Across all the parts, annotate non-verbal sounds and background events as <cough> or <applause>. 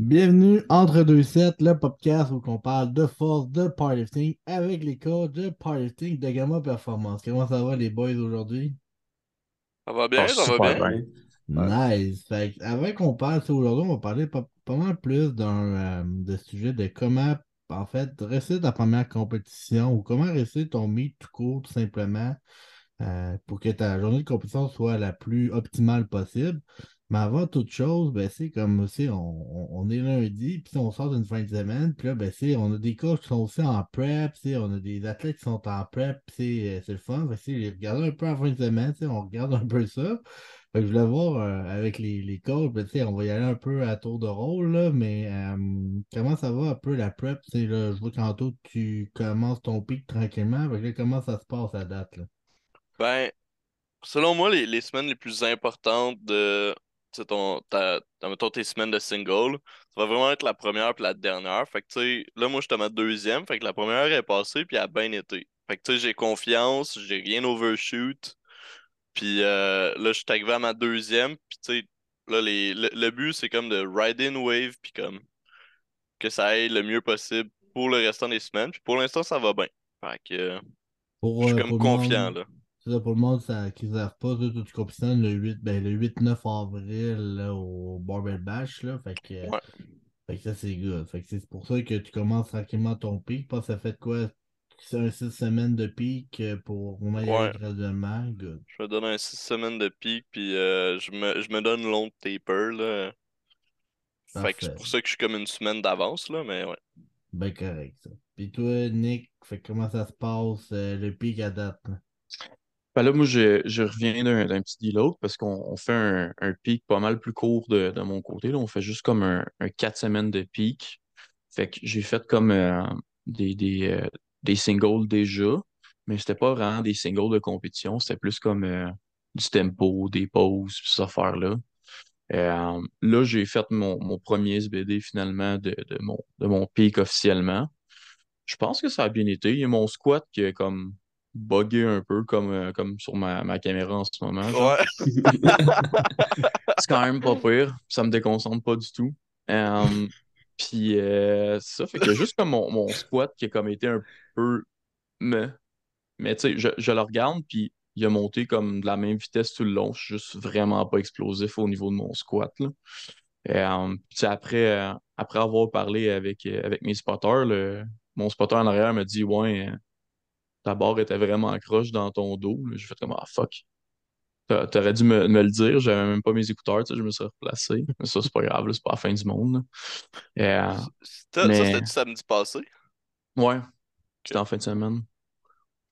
Bienvenue entre deux sets, le podcast où on parle de force, de powerlifting avec les coachs de powerlifting de Gamma Performance. Comment ça va les boys aujourd'hui? Ça va bien, Ah, ça va bien. bien. Nice. Fait que avant qu'on parle, ça, aujourd'hui, on va parler pas, pas mal plus d'un euh, de sujet de comment, en fait, réussir ta première compétition ou comment réussir ton meet tout court, tout simplement, euh, pour que ta journée de compétition soit la plus optimale possible. Mais avant toute chose, ben, c'est comme aussi, on, on- est lundi, puis on sort d'une fin de semaine, puis là, ben, c'est, on a des coachs qui sont aussi en prep, on a des athlètes qui sont en prep, c'est euh, c'est le fun. Fait regarder un peu en fin de semaine, on regarde <laughs> un peu ça. Je voulais voir euh, avec les, les coachs, ben, on va y aller un peu à tour de rôle, là, mais euh, comment ça va un peu la prep? Là, je vois qu'Anto, tu commences ton pic tranquillement. Là, comment ça se passe à date, là? Ben, selon moi, les, les semaines les plus importantes de ton, ta, mettons, tes semaines de single, ça va vraiment être la première puis la dernière. Fait que, tu sais, là, moi, je suis à ma deuxième. Fait que la première est passée puis elle a bien été. Fait que, tu sais, j'ai confiance, j'ai rien overshoot. Puis euh, là, je suis arrivé à ma deuxième. Puis, tu sais, là, les, le, le but, c'est comme de ride in wave puis comme que ça aille le mieux possible pour le restant des semaines. Puis pour l'instant, ça va bien. Fait que, euh, Pour, je suis euh, comme confiant, là. C'est ça, pour le monde ça, qui ne savent pas, toi, tu compétitionnes le 8, ben, le 8-9 avril là, au Barbell Bash. Là, fait que, Ouais. fait que ça, c'est good. Fait que c'est pour ça que tu commences tranquillement ton pic. Ça fait quoi? C'est un 6 semaines de pic euh, pour va y aller graduellement. Good. Je me donne un six semaines de pic, puis euh, je me, je me donne long taper, là. Fait que c'est pour ça que je suis comme une semaine d'avance, là, mais ouais. Ben correct, ça. Puis toi, Nick, fait comment ça se passe euh, le pic à date? Là, moi, je, reviens d'un petit deload parce qu'on on fait un, pic pas mal plus court de, mon côté. Là. On fait juste comme un, un 4 semaines de pic. Fait que j'ai fait comme euh, des, des, euh, des singles déjà, mais c'était pas vraiment des singles de compétition. C'était plus comme euh, du tempo, des pauses, ces affaires-là. Euh, là, j'ai fait mon, premier SBD finalement de, de mon, de mon pic officiellement. Je pense que ça a bien été. Il y a mon squat qui est comme buggé un peu comme, euh, comme sur ma, ma caméra en ce moment. Ouais. <laughs> <laughs> C'est quand même pas pire. Ça me déconcentre pas du tout. Euh, puis euh, ça fait que juste comme mon, mon squat qui a comme été un peu me. Mais tu sais, je, je le regarde, puis il a monté comme de la même vitesse tout le long. Je suis juste vraiment pas explosif au niveau de mon squat, là. Puis après, euh, après avoir parlé avec, avec mes spotters, le- mon spotter en arrière me dit Ouais, ta barre était vraiment croche dans ton dos. J'ai fait comme Ah fuck. T'a- T'aurais dû me, me le dire, j'avais même pas mes écouteurs, je me suis replacé. Mais ça, c'est pas grave, c'est pas la fin du monde. Euh, Ça, ça, mais c'était du samedi passé? ouais, c'était en fin de semaine.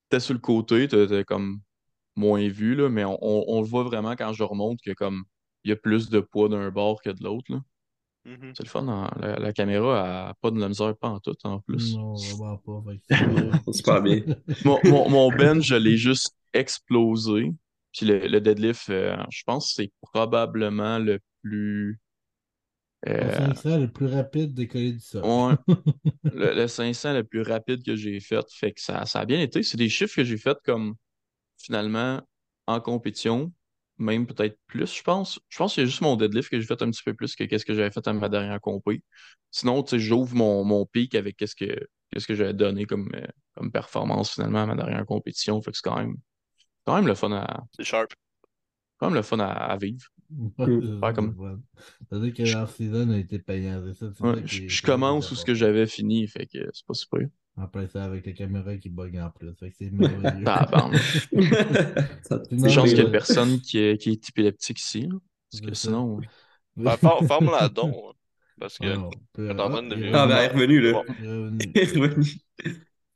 T'es sur le côté, t'es t'es comme moins vu, là, mais on, on- on le voit vraiment quand je remonte que comme il y a plus de poids d'un bord que de l'autre. Là. Mhm. C'est le fun, hein. La, la caméra a pas de la misère pas en tout en plus. Non, vraiment pas. Fait. <laughs> Super bien. <laughs> Mon, mon, mon bench, je l'ai juste explosé. Puis le, le deadlift, euh, je pense que c'est probablement le plus. Euh, 500 le plus rapide décollé du sol. ouais, <laughs> le, le 500 le plus rapide que j'ai fait. Fait que ça, ça a bien été. C'est des chiffres que j'ai fait comme finalement en compétition, même peut-être plus, je pense. Je pense que c'est juste mon deadlift que j'ai fait un petit peu plus que qu'est-ce que j'avais fait à ma dernière compé. Sinon, tu sais, j'ouvre mon, mon pic avec qu'est-ce que qu'est-ce que j'avais donné comme, euh, comme performance finalement à ma dernière compétition. Fait que c'est quand même, quand même le fun à, C'est sharp. quand même le fun à, à vivre. Ouais, c'est Ouais, ça, comme- c'est fun. C'est-à-dire que l'off-season a été payant. C'est ça, c'est Ouais, ça qui je, je commence où ce que j'avais fini, fait que c'est pas super. Après ça, avec les caméras qui bug en plus. Fait que c'est <laughs> merveilleux. Mais- qu'il y ait ouais. personne qui est, qui est épileptique ici. Parce que C'est ça. sinon. Ben, for- Forme-la donc. hein, Parce que. Ah, peut- ben, elle est revenu. revenue, là. Bon. Il est revenu. Elle <laughs> est revenue.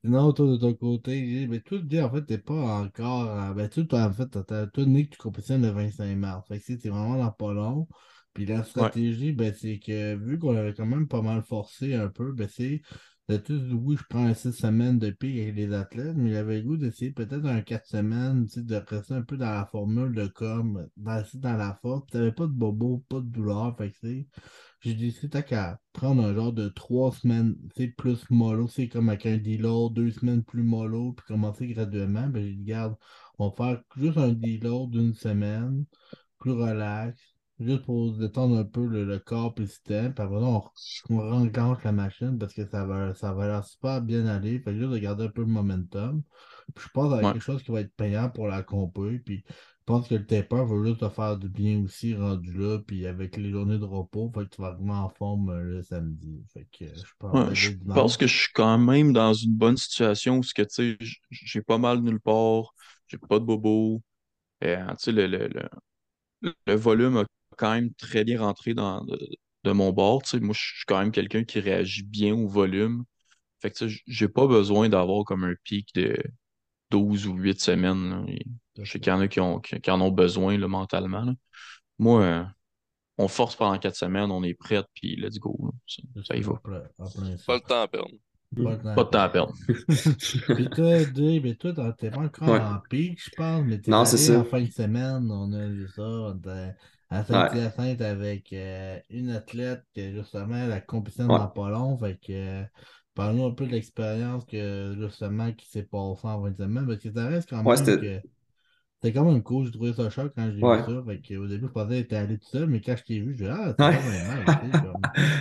Sinon, toi, de ton côté, mais toi, dis, en fait, t'es pas encore. euh, Ben, tu, toi, en fait, t'as- toi, Nick, tu compétitionnes le 25 mars. Fait que t'es vraiment dans pas long. Puis la stratégie, ben, c'est que vu qu'on avait quand même pas mal forcé un peu, ben, c'est de tous, oui, je prends 6 semaines de pic avec les athlètes, mais j'avais le goût d'essayer peut-être un 4 semaines, tu de rester un peu dans la formule de com, dans, dans la force. T'avais pas de bobo, pas de douleur, fait que c'est. J'ai décidé tant qu'à prendre un genre de trois semaines, tu sais, plus mollo, c'est comme avec un deload, deux semaines plus mollo, puis commencer graduellement. Ben, j'ai dit, regarde, on va faire juste un deload d'une semaine, plus relax. Juste pour détendre un peu le, le corps et le système. Puis après on, on rencontre la machine parce que ça va, ça va l'air super bien aller. Fait juste de garder un peu le momentum. Puis je pense Ouais. quelque chose qui va être payant pour la compé. Puis je pense que le taper va juste te faire du bien aussi rendu là. Puis avec les journées de repos, fait que tu vas arriver en forme euh, le samedi. Fait que euh, je pense Ouais, que je le dimanche- pense que je suis quand même dans une bonne situation où que, tu sais, j- j'ai pas mal nulle part, j'ai pas de bobo. Euh, tu sais, le, le, le, le volume a quand même très bien rentré dans, de, de mon bord. tu sais. Moi, je suis quand même quelqu'un qui réagit bien au volume. Fait que, tu sais, j'ai pas besoin d'avoir comme un pic de 12 ou 8 semaines. Je sais qu'il y en a qui, ont, qui, qui en ont besoin là, mentalement. là. Moi, euh, on force pendant 4 semaines, on est prêt, puis let's go. là. Ça, ça y va. Pas le temps à perdre. Pas le temps Pas de temps à perdre. <laughs> Puis toi, Dave, mais toi, t'es pas encore Ouais. en pic, je pense, mais t'es Non, allé c'est ça. en fin de semaine, on a vu ça, à Saint-Hyacinthe avec euh, une athlète que justement la compétition Ouais. dans pas long, fait que euh, parle-nous un peu de l'expérience que justement qui s'est passée en fin de semaine, parce que ça reste quand même Ouais, c'était- que c'était quand même cool, j'ai trouvé ça choc quand j'ai vu ça, fait que au début je pensais que t'étais allé tout seul, mais quand je t'ai vu, je dis ah, c'est quand même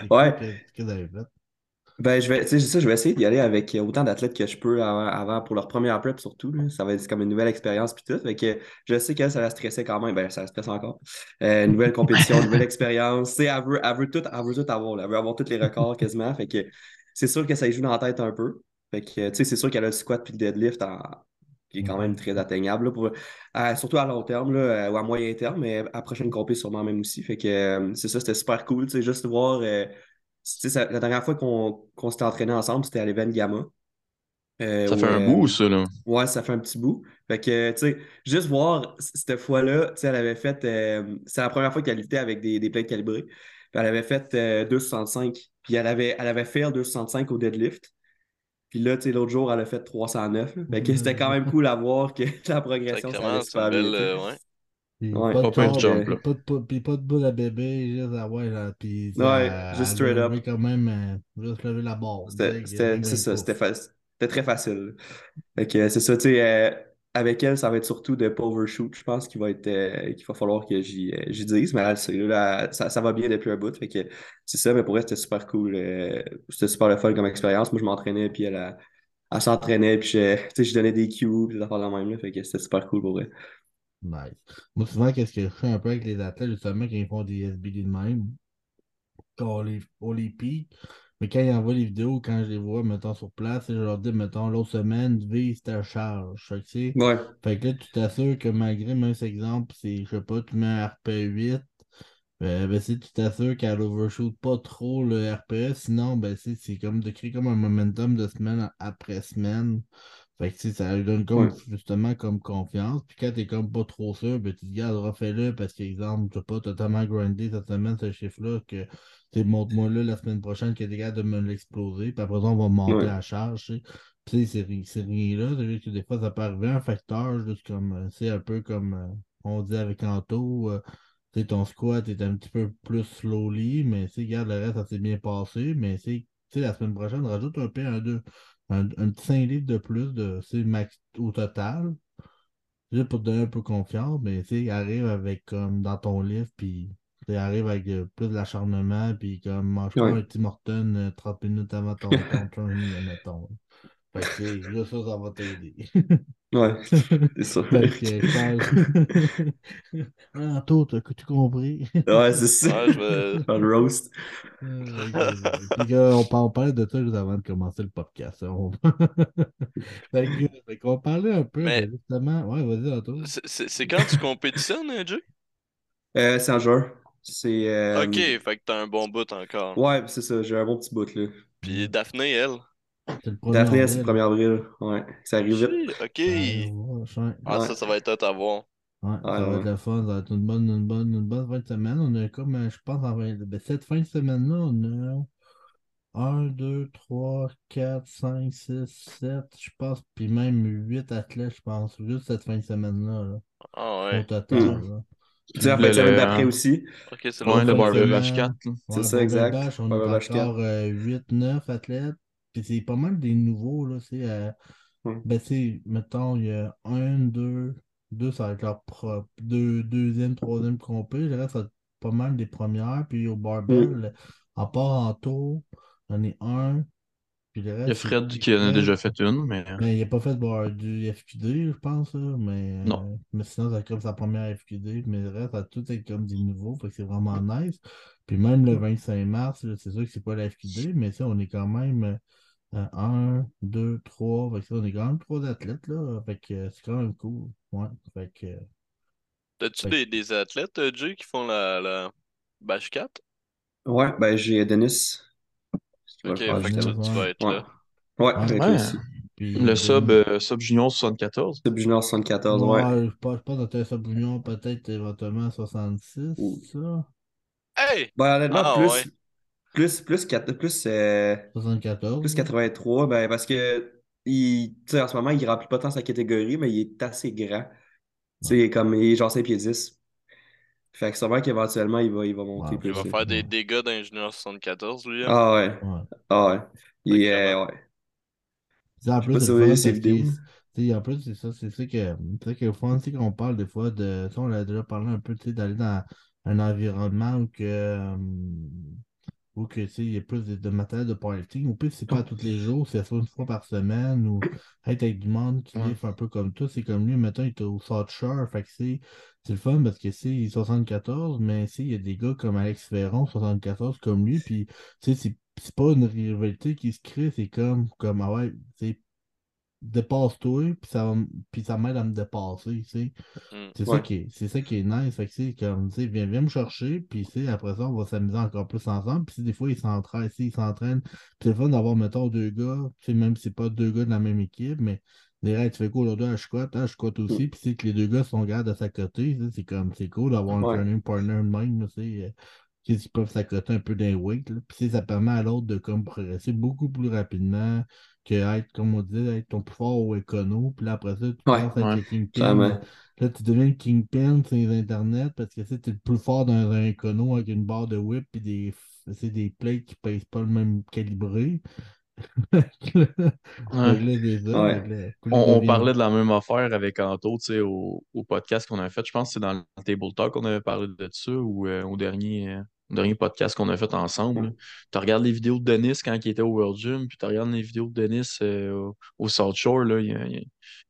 c'est Ouais. cool <laughs> que, que vous avez fait. Ben, je vais, ça, je vais essayer d'y aller avec autant d'athlètes que je peux avant, avant pour leur première prep surtout. là. Ça va être comme une nouvelle expérience puis tout. Fait que je sais qu'elle, ça la stressait quand même. Ben, ça la stresse encore. Euh, nouvelle compétition, <laughs> nouvelle expérience. Elle veut, elle veut tout, elle veut tout avoir. là. Elle veut avoir tous les records quasiment. Fait que c'est sûr que ça y joue dans la tête un peu. Fait que, tu sais, c'est sûr qu'elle a le squat puis le deadlift en- qui est quand même très atteignable, là, pour, euh, surtout à long terme, là, euh, ou à moyen terme, mais à la prochaine compé sûrement même aussi. Fait que euh, c'est ça, c'était super cool, tu sais, juste voir. euh, ça- la dernière fois qu'on s'était entraîné ensemble, c'était à l'Event Gamma. Euh, Ça fait un euh, bout, ça, là. Ouais, ça fait un petit bout. Fait que, tu sais, juste voir cette fois-là, tu sais, elle avait fait. euh, c'est la première fois qu'elle luttait avec des, des plates calibrées. Puis elle avait fait euh, 265. Puis elle avait, elle avait fait 265 au deadlift. Puis là, tu sais, l'autre jour, elle a fait 309. là. Fait que c'était quand même cool à voir que <laughs> la progression, ça allait super belle. sais. euh, ouais. Puis Ouais. pas de Pas corps, jump, là. pas de, pou- puis pas de boule à bébé, juste à ouais, là, puis Ouais, ça- juste straight up. quand même, euh, juste lever la barre. C'était, ça, c'était fa- c'était très facile. Fait que c'est ça, tu sais, euh, avec elle, ça va être surtout de pas overshoot, je pense qu'il va être euh, qu'il va falloir que j'y euh, j'y dise, mais c'est là, ça, ça va bien depuis un bout. Fait que c'est ça, mais pour elle, c'était super cool. euh, c'était super le fun comme expérience. Moi, je m'entraînais, puis elle, elle, elle s'entraînait, puis je, <laughs> tu sais, je donnais des cues, puis des affaires de la même, là, fait que c'était super cool pour elle. Nice. Moi, souvent, qu'est-ce que je fais un peu avec les athlètes, justement, quand ils font des SBD de même, quand on les, on les pique, mais quand ils envoient les vidéos, quand je les vois, mettons, sur place, je leur dis, mettons, l'autre semaine, vise ta charge. Fait que, Ouais, Fait que là, tu t'assures que malgré même cet exemple, c'est, je sais pas, tu mets un RP8, euh, ben, si tu t'assures qu'elle overshoot pas trop le RPE, sinon, ben, c'est c'est comme de créer comme un momentum de semaine après semaine. Fait que, ça lui donne comme, Ouais. justement, comme confiance. Puis quand t'es comme pas trop sûr, ben, tu te dis, regarde, refais-le parce qu'exemple, tu sais pas totalement grindé cette semaine, ce chiffre-là, que, tu montre-moi là la semaine prochaine que t'es capable de me l'exploser. Puis après ça, on va monter Ouais. la charge, tu sais. Puis, c'est ri- c'est rien là. C'est juste que des fois, ça peut arriver un facteur, juste comme, euh, c'est un peu comme euh, on dit avec Anto, euh, sais, ton squat est un petit peu plus slowly, mais regarde, le reste, ça s'est bien passé. Mais c'est, la semaine prochaine, rajoute un peu un, un, un petit 5 livres de plus de, c'est max au total. Juste pour te donner un peu confiance, mais tu sais, arrive avec comme dans ton livre, puis tu sais, arrive avec euh, plus de l'acharnement, puis comme mange pas Ouais. un Tim Horton euh, 30 minutes avant ton, ton <laughs> admettons. Fait que tu sais, ça, ça va t'aider. ouais, <laughs> c'est ça. Fait que je <laughs> ah, tu compris? Ouais, c'est ça. Ouais, je vais. Faire le roast. Euh. Puis là, on, par- on parlait de ça juste avant de commencer le podcast. hein. On... <laughs> fait que, parlait un peu Mais- justement. Ouais, vas-y, Anto. C'est- quand tu compétitionnes, hein, Jay? Euh, c'est en juin. C'est. euh, Ok, fait que t'as un bon bout encore. Ouais, c'est ça, j'ai un bon petit bout là. Puis Daphné, elle? Le 1er Daphné, c'est le avril. 1er avril. Ouais, ça arrive vite. Ok. Ouais. Ah, Ouais. ça, ça va être hot à voir. Ouais, ça va être le fun, ça va être une bonne, une bonne, une bonne fin de semaine. On a comme, euh, je pense, en fin- ben, cette fin de semaine-là, on a 1, 2, 3, 4, 5, 6, 7, je pense, puis même 8 athlètes, je pense, juste cette fin de semaine-là, là, Ah au ouais. total. Hmm. là. Tu sais, semaine d'après aussi. Ok, c'est fin de semaine. Bash 4. là. C'est ça, exact. On 4. encore 8-9 athlètes. Puis c'est pas mal des nouveaux, là. C'est, euh, ben, c'est, mettons, il y a un, deux, deux, ça va être leur propre. Deux, deuxième, troisième compé. Le reste, ça va être pas mal des premières. Puis au barbell, à part en tour, j'en ai un. Puis le Il y a reste, Fred qui en a déjà fait une, mais Mais il n'a pas fait du FQD, je pense, là, mais, Non. euh, mais sinon, c'est comme sa première FQD. Mais le reste, ça a tout été comme des nouveaux, fait que c'est vraiment nice. Puis même le 25 mars, c'est sûr que c'est pas la FQD, mais ça, on est quand même euh, un, deux, trois. Fait que ça, on est quand même trois athlètes, là. Fait que euh, c'est quand même cool. Ouais. Fait que. euh, T'as-tu Fait- des, des athlètes, euh, Jay, qui font la, la Bash 4? Ouais, ben j'ai Denis. Ok, fait que tu, vas être Ouais. là. Ouais, Ouais. avec Ouais. aussi. puis le sub, euh, sub Junior 74. Sub Junior 74, ouais. Ouais, je pense, je pense que notre Junior peut-être éventuellement 66, Ouh. ça. Hey! Ben, honnêtement, Ah, plus, ouais. Plus, plus, quatre- plus, euh, 74. plus 83, ben, parce que il, tu sais, en ce moment, il remplit pas tant sa catégorie, mais il est assez grand. Tu sais, comme il est genre 5 pieds 10. Fait que sûrement qu'éventuellement, il va, il va monter Ouais, plus. Il va faire des Ouais. dégâts Junior 74, lui. hein. Ah ouais, Ouais. ah ouais. Il est, euh, ouais. En plus, c'est vidéos. en plus, c'est ça, c'est ça que, c'est ça que c'est qu'on parle des fois de, tu sais, on a déjà parlé un peu, tu sais, d'aller dans un environnement où que, où que, tu sais, il y a plus de, de matériel de powerlifting, ou plus c'est pas tous les jours, c'est soit une fois par semaine, ou être avec du monde qui Ouais. un peu comme toi, c'est comme lui, mettons, il est au South Shore, fait que c'est, c'est le fun parce que c'est il est 74, mais tu sais, il y a des gars comme Alex Ferron, 74, comme lui, puis, tu sais, c'est c'est pas une rivalité qui se crée, c'est comme, comme, ah ouais, tu sais, dépasse-toi, puis ça, va m- puis ça m'aide à me dépasser, tu sais. Mm. C'est ça Ouais. qui est, c'est ça qui est nice, fait que c'est comme, tu sais, viens, viens me chercher, puis tu sais, après ça, on va s'amuser encore plus ensemble, puis des fois, ils s'entraînent, ils s'entraînent, puis c'est le fun d'avoir, mettons, deux gars, tu sais, même si c'est pas deux gars de la même équipe, mais des règles, tu fais quoi aujourd'hui à squat, ah, je squat aussi, puis sais que les deux gars sont gardes à sa côté, tu sais, c'est comme, c'est cool d'avoir un training partner de même, tu sais, euh, qui peuvent s'accoter un peu d'un weight, là. Puis ça permet à l'autre de comme progresser beaucoup plus rapidement que être, comme on disait, être ton plus fort au écono, puis là après ça, tu Ouais, passes ouais, le kingpin. Là, tu deviens le kingpin sur les internets parce que t'es le plus fort dans un écono avec une barre de whip et des, c'est des plates qui pèsent pas le même calibré. <laughs> Ouais. c'est. Ouais. On, parlait de la même affaire avec Anto, tu sais, au, au podcast qu'on avait fait. Je pense que c'est dans le Table Talk qu'on avait parlé de ça ou euh, au dernier, euh, dernier podcast qu'on a fait ensemble. Tu regardes les vidéos de Denis quand il était au World Gym, puis tu regardes les vidéos de Denis euh, au, South Shore, là, il y a,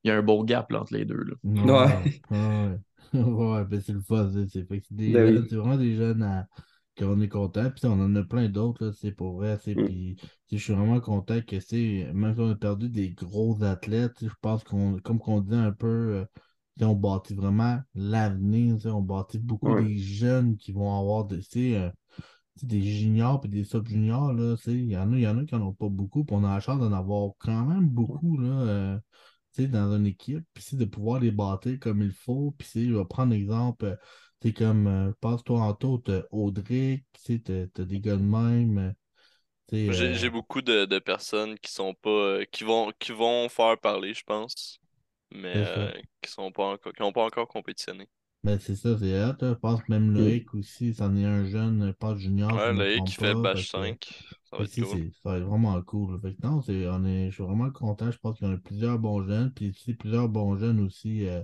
y un beau gap là, entre les deux. Là. Ouais, ouais. Ouais, <laughs> ben c'est le fun, c'est- Ben oui. c'est vraiment des jeunes à- qu'on est content. Puis on en a plein d'autres, là, c'est pour vrai. c'est Mm. Puis je suis vraiment content que c'est, même si on a perdu des gros athlètes, je pense qu'on, comme qu'on dit un peu, euh, on bâtit vraiment l'avenir, on bâtit beaucoup Ouais. des jeunes qui vont avoir de, euh, des juniors et des sub-juniors, il y en a, y en a qui n'en ont pas beaucoup, puis on a la chance d'en avoir quand même beaucoup, là. euh, dans une équipe, puis c'est de pouvoir les bâtir comme il faut. Puis c'est, je vais prendre l'exemple, euh, tu sais, comme, euh, passe-toi en taux, t'as Audric, tu t'as des gars de même, euh, J'ai euh, j'ai beaucoup de, de personnes qui sont pas euh, qui vont qui vont faire parler, je pense, mais euh, qui sont pas encore qui ont pas encore compétitionné. ben c'est ça, c'est là. Je pense que même Loïc aussi, c'en est un jeune, pas junior, Ouais, Loïc qui fait pas, Bash fait que- 5, ça va être cool. c'est- ça va être vraiment cool. là. Fait que non, c'est, on est, je suis vraiment content. Je pense qu'il y en a plusieurs bons jeunes. Puis aussi plusieurs bons jeunes aussi euh,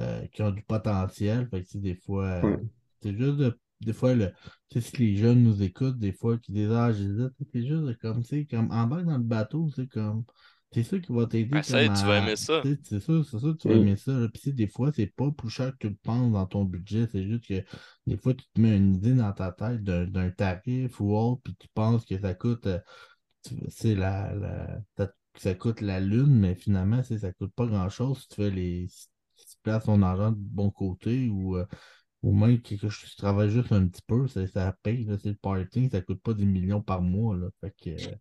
euh, qui ont du potentiel. Fait que des fois, euh, Ouais. c'est juste de- des fois, le, tu sais, si les jeunes nous écoutent, des fois, qui disent Ah, j'hésite, c'est juste de comme, tu sais, comme embarque dans le bateau, c'est comme. C'est ça qui va t'aider Essaye, comme tu vas à- aimer ça. C'est sûr, c'est sûr que tu vas Mm. aimer ça. Puis des fois, c'est pas plus cher que tu le penses dans ton budget. C'est juste que des fois, tu te mets une idée dans ta tête d'un d'un tarif ou autre, puis tu penses que ça coûte. euh, tu- c'est la, la- ça, ça coûte la lune, mais finalement, c'est- ça coûte pas grand-chose si tu fais les. Si tu places ton argent de bon côté ou, euh, ou même que, que tu travailles juste un petit peu, ça, ça paye, c'est le parting, ça coûte pas des millions par mois. Là, fait que, euh,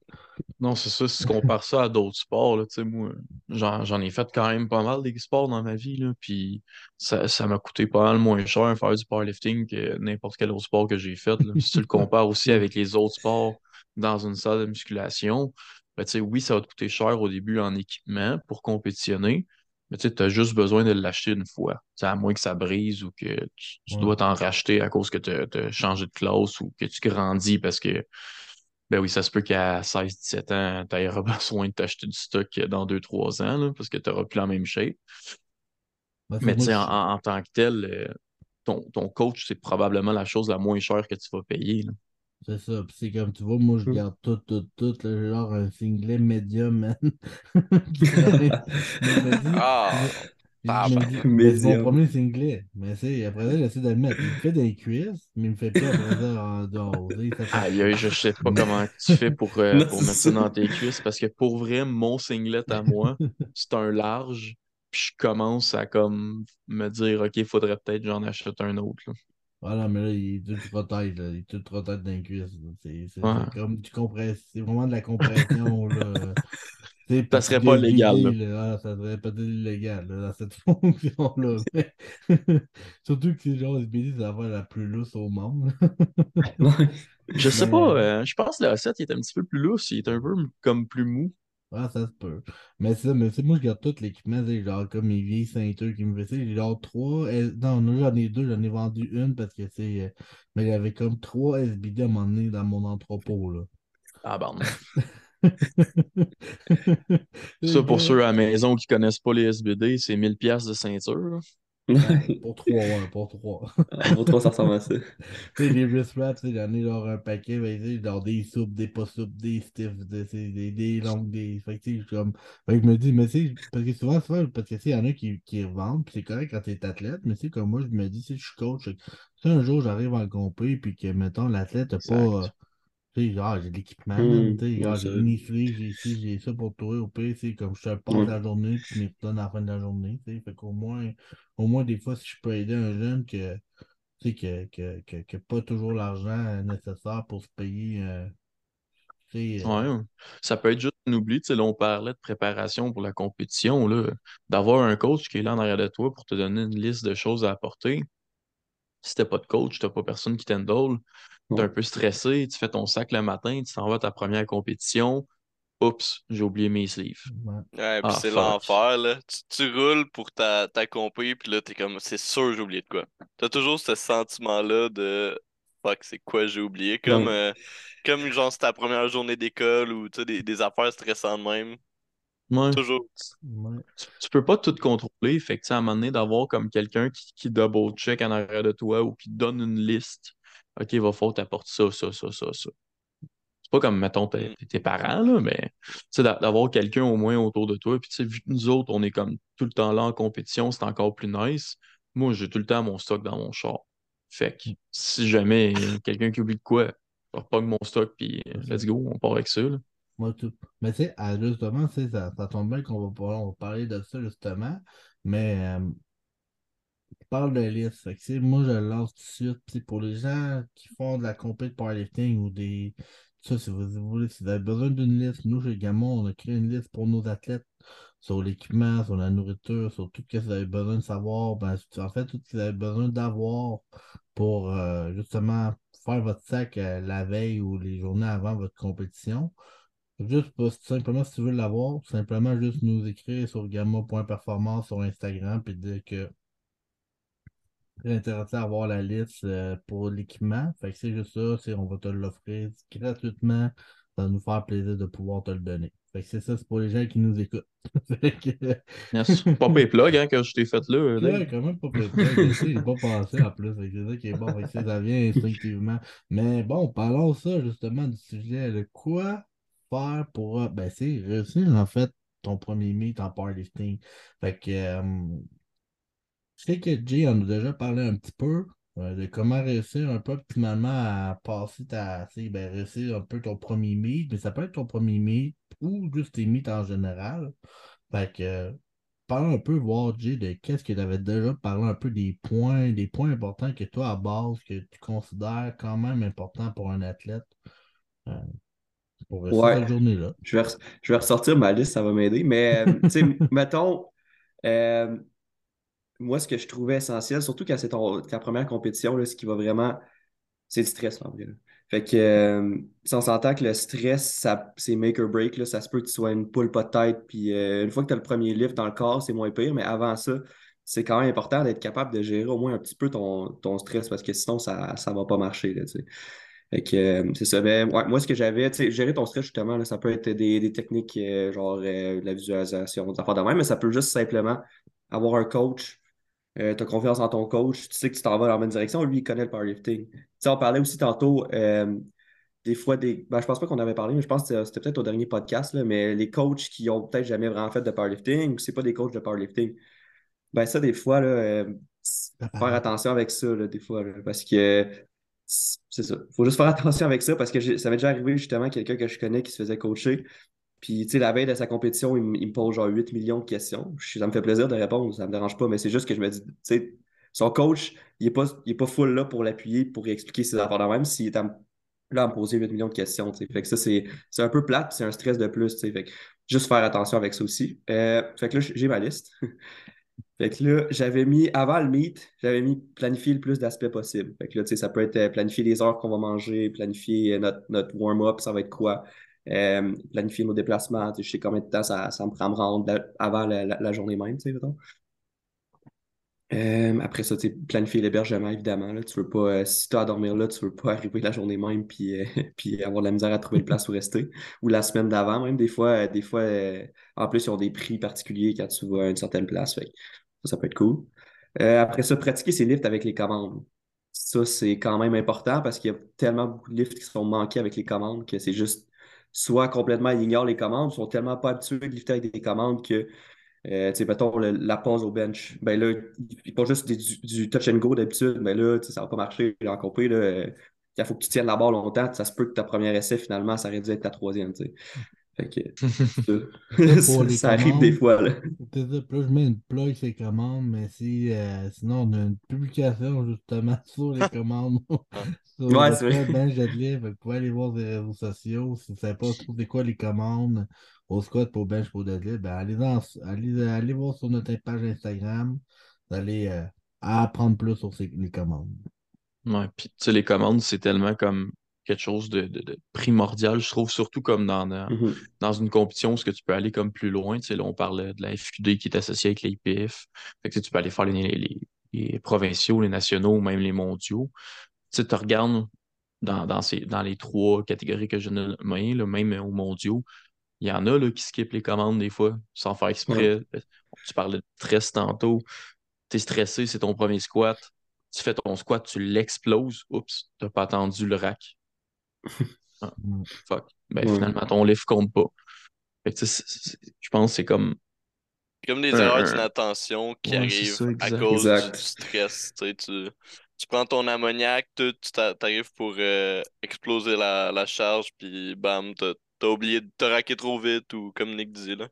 Non, c'est ça. Si tu <laughs> compares ça à d'autres sports, là, moi, j'en, ai fait quand même pas mal des sports dans ma vie, là, puis ça, ça m'a coûté pas mal moins cher faire du powerlifting que n'importe quel autre sport que j'ai fait. là. Si tu le compares aussi avec les autres sports dans une salle de musculation, ben, oui, ça va te coûter cher au début en équipement pour compétitionner, mais tu as juste besoin de l'acheter une fois. Tu sais, à moins que ça brise ou que tu, dois t'en racheter à cause que tu as changé de classe ou que tu grandis parce que ben oui, ça se peut qu'à 16-17 ans, tu aies <laughs> besoin de t'acheter du stock dans 2-3 ans, là, parce que tu n'auras plus la même shape. ben, Mais tu sais, en- en tant que tel, euh, ton, ton coach, c'est probablement la chose la moins chère que tu vas payer. là. C'est ça. Puis c'est comme tu vois, moi, je Mm. garde tout, tout, tout. là, J'ai genre un singlet médium, man. <laughs> <laughs> Ah, c'est mon premier singlet. Mais c'est après ça, j'essaie de le mettre. Il me fait des cuisses, mais il me fait pas après ça en dehors. Aïe, aïe, je sais pas comment tu fais pour, euh, Non, pour mettre ça. dans tes cuisses parce que pour vrai, mon singlet à moi, <laughs> c'est un large. Puis je commence à comme me dire, OK, faudrait peut-être que j'en achète un autre. là. Non, mais là, il est tout trop tête, là. Il est tout trop tête dans les cuisses. là. C'est Ouais. comme du compress... C'est vraiment de la compression, là. <laughs> Ça serait pas légal, là. Ah, ça serait peut-être illégal, là, dans cette <laughs> fonction-là. Mais... <laughs> Surtout que c'est genre SBD, c'est l'affaire la plus lousse au monde. Je sais Mais- pas, euh, je pense que le 7 il est un petit peu plus lousse, il est un peu comme plus mou. Ah, ça se peut. Mais c'est ça, mais c'est moi, je garde tout l'équipement, c'est genre comme mes vieilles ceintures qui me faisaient. J'ai genre trois. S- Non, j'en ai deux, j'en ai vendu une parce que c'est. euh, Mais avait comme trois SBD à un moment donné dans mon entrepôt, là. Ah, Les <laughs> ça pour ceux à la maison qui connaissent pas les SBD, c'est 1000 pièces de ceinture. Pour trois, ouais, pour trois. En gros, trois, ça ressemble à ça. <laughs> Tu sais, les wrist wraps, tu sais, j'en ai genre un paquet, ben, genre des soupes, des pas soupes, des stiffs, des, des, des, longues, des. Fait que, comme. Fait que je me dis, mais tu sais, parce que souvent, souvent, parce que, tu sais, il y en a qui, qui revendent, puis c'est correct quand t'es athlète, mais tu sais, comme moi, je me dis, si je suis coach, si un jour j'arrive en compé, puis que, mettons, l'athlète a Exact. pas. Euh, tu sais, genre, j'ai de l'équipement, tu sais, genre, c'est j'ai une j'ai ici, j'ai ça pour toi, au pire, sais, comme je te passe Ouais. la journée, tu me redonnes à la fin de la journée, tu sais, fait qu'au moins, au moins, des fois, si je peux aider un jeune que tu sais, que, que, que, que pas toujours l'argent nécessaire pour se payer. euh, tu sais, euh, Ouais, ça peut être juste un oubli. Tu sais, là, on parlait de préparation pour la compétition, là, d'avoir un coach qui est là en arrière de toi pour te donner une liste de choses à apporter. Si t'as pas de coach, t'as pas personne qui t'endole, t'es Ouais. un peu stressé, tu fais ton sac le matin, tu t'en vas à ta première compétition. Oups, j'ai oublié mes sleeves. ouais. Pis Ah, c'est l'enfer, là. Tu, tu roules pour ta, ta compé, pis là, t'es comme, c'est sûr, j'ai oublié de quoi. T'as toujours ce sentiment-là de, fuck, c'est quoi j'ai oublié? Comme, Ouais. euh, comme genre, c'est ta première journée d'école ou, tu sais, des, des affaires stressantes même. Ouais. Toujours. Ouais. Tu, tu peux pas tout contrôler, fait que, tu à un moment donné, d'avoir comme quelqu'un qui, qui double-check en arrière de toi ou qui te donne une liste. OK, il va falloir t'apporter ça, ça, ça, ça, ça. C'est pas comme, mettons, tes, tes parents, là, mais tu sais, d'a- d'avoir quelqu'un au moins autour de toi. Puis, tu sais, vu que nous autres, on est comme tout le temps là en compétition, c'est encore plus nice. Moi, j'ai tout le temps mon stock dans mon char. Fait que si jamais il y a quelqu'un qui oublie de quoi, je repogne mon stock, puis euh, let's go, on part avec ça. là. Moi, tout. Mais tu sais, justement, ça, ça tombe bien qu'on va, on va parler de ça, justement. Mais euh, tu parles de liste. Fait que, moi, je lance tout de suite. pour les gens qui font de la compétition de powerlifting ou des. Ça, si vous, voulez, si vous avez besoin d'une liste, nous, chez Gamon, on a créé une liste pour nos athlètes sur l'équipement, sur la nourriture, sur tout ce que vous avez besoin de savoir. Ben, en fait, tout ce que vous avez besoin d'avoir pour euh, justement faire votre sac euh, la veille ou les journées avant votre compétition. Juste pour, simplement, si tu veux l'avoir, simplement juste nous écrire sur gamma.performance sur Instagram puis dire que intéressé à avoir la liste euh, pour l'équipement. Fait que c'est juste ça, c'est on va te l'offrir gratuitement. Ça va nous faire plaisir de pouvoir te le donner. Fait que c'est ça, c'est pour les gens qui nous écoutent. <laughs> que. Pas pay plug hein, que je t'ai fait là. Ouais, quand même pas Je sais, j'ai pas pensé en plus. C'est ça qui est bon. Fait que ça vient instinctivement. Mais bon, parlons ça justement du sujet. Le quoi faire pour ben, c'est réussir en fait ton premier meet en powerlifting. Fait que euh, je sais que Jay en a déjà parlé un petit peu euh, de comment réussir un peu optimalement à passer ta. Ben, réussir un peu ton premier meet, mais ça peut être ton premier meet ou juste tes meets en général. Fait que euh, parle un peu, voir, Jay, de qu'est-ce que tu avais déjà parlé un peu des points, des points importants que toi, à base, que tu considères quand même importants pour un athlète euh, pour réussir Ouais. cette journée-là. Je vais, je vais ressortir ma liste, ça va m'aider. Mais, euh, tu sais, <laughs> mettons, euh, moi, ce que je trouvais essentiel, surtout quand c'est ta première compétition, là, ce qui va vraiment, c'est le stress, en vrai, là. Fait que, euh, si on s'entend que le stress, c'est make or break, là, ça se peut que tu sois une poule pas de tête, puis euh, une fois que tu as le premier lift dans le corps, c'est moins pire, mais avant ça, c'est quand même important d'être capable de gérer au moins un petit peu ton, ton stress, parce que sinon, ça ne va pas marcher, là. Fait que, euh, c'est ça. Ben, ouais, moi, ce que j'avais, gérer ton stress, justement, ça peut être des, des techniques, euh, genre euh, de la visualisation, des affaires de même, mais ça peut juste simplement avoir un coach euh, tu as confiance en ton coach, tu sais que tu t'en vas dans la même direction, lui, il connaît le powerlifting. Tu sais, on parlait aussi tantôt, euh, des fois, des... Ben, je pense pas qu'on avait parlé, mais je pense que c'était peut-être au dernier podcast, là, mais les coachs qui ont peut-être jamais vraiment fait de powerlifting ou c'est pas des coachs de powerlifting, ben ça, des fois, là, euh, faire attention avec ça, là, des fois, là, parce que c'est ça. faut juste faire attention avec ça parce que ça m'est déjà arrivé justement quelqu'un que je connais qui se faisait coacher. Puis, tu sais, la veille de sa compétition, il, me- pose genre 8 millions de questions. Ça me fait plaisir de répondre, ça me dérange pas, mais c'est juste que je me dis, tu sais, son coach, il est pas, il est pas full là pour l'appuyer, pour expliquer ses affaires même s'il est là à me poser 8 millions de questions, tu sais. Fait que ça, c'est c'est un peu plate, c'est un stress de plus, tu sais. Fait que juste faire attention avec ça aussi. Euh, fait que là, j'ai ma liste. <laughs> Fait que là, j'avais mis, avant le meet, j'avais mis planifier le plus d'aspects possible. Fait que là, tu sais, ça peut être euh, planifier les heures qu'on va manger, planifier euh, notre, notre warm-up, ça va être quoi, Euh, planifier nos déplacements, je sais combien de temps ça, ça me prend à me rendre avant la, journée même, tu sais. Euh, après ça, planifier l'hébergement, évidemment. Là. Tu veux pas, euh, si tu as à dormir là, tu veux pas <laughs> arriver la journée même puis, <laughs> puis avoir de la misère à trouver une place où rester. Ou la semaine d'avant, même. Des fois, des fois en plus, ils ont des prix particuliers quand tu vas à une certaine place. Fait ça, ça peut être cool. Après ça, pratiquer ses lifts avec les commandes. Ça, c'est quand même important parce qu'il y a tellement beaucoup de lifts qui sont manqués avec les commandes que c'est juste soit complètement ils ignorent les commandes, ils sont tellement pas habitués de lifter avec des commandes que euh, tu sais, mettons la pause au bench. Ben là, ils font juste des- du, du touch and go d'habitude, mais là, ça va pas marcher. En compris, là, euh, il faut que tu tiennes la barre longtemps. Ça se peut que ta première essai, finalement, ça dû être ta troisième. tu sais. Fait <laughs> que, <laughs> pour ça, les ça arrive des fois. Là. Ça, je mets une plug sur les commandes, mais si, euh, sinon, on a une publication justement <laughs> sur les commandes. sur Ouais, le c'est vrai. que Vous pouvez aller voir les réseaux sociaux. Si vous ne savez pas trop c'est quoi les commandes au squat pour bench pour deadlift, ben allez, dans, allez, allez voir sur notre page Instagram. Vous allez euh, apprendre plus sur ces- les commandes. Ouais, puis tu sais, les commandes, c'est tellement comme quelque chose de, de- de primordial, je trouve, surtout comme dans, dans, Mhm. dans une compétition où ce que tu peux aller comme plus loin. Tu sais, là, on parle de la FQD qui est associée avec l'IPF. Fait que tu sais, tu peux aller faire les, les, les provinciaux, les nationaux, ou même les mondiaux. Tu sais, tu regardes dans, dans, ces, dans les trois catégories que je nommer, là, même aux mondiaux, il y en a là, qui skippent les commandes des fois, sans faire exprès. Tu parlais de stress tantôt. Tu es stressé, c'est ton premier squat. Tu fais ton squat, tu l'exploses. Oups, tu pas attendu le rack. Ah, Mm. fuck. Ben, Ouais. finalement, ton lift compte pas. Fait que, je pense que c'est comme. Comme des Un- erreurs d'inattention qui Ouais, arrivent ça, à cause du- Exact. du, stress. Tu, sais, tu, tu prends ton ammoniac, tu t'a- t'arrives pour euh, exploser la, la charge, puis bam, t'as t'as oublié de te raquer trop vite, ou comme Nick disait là.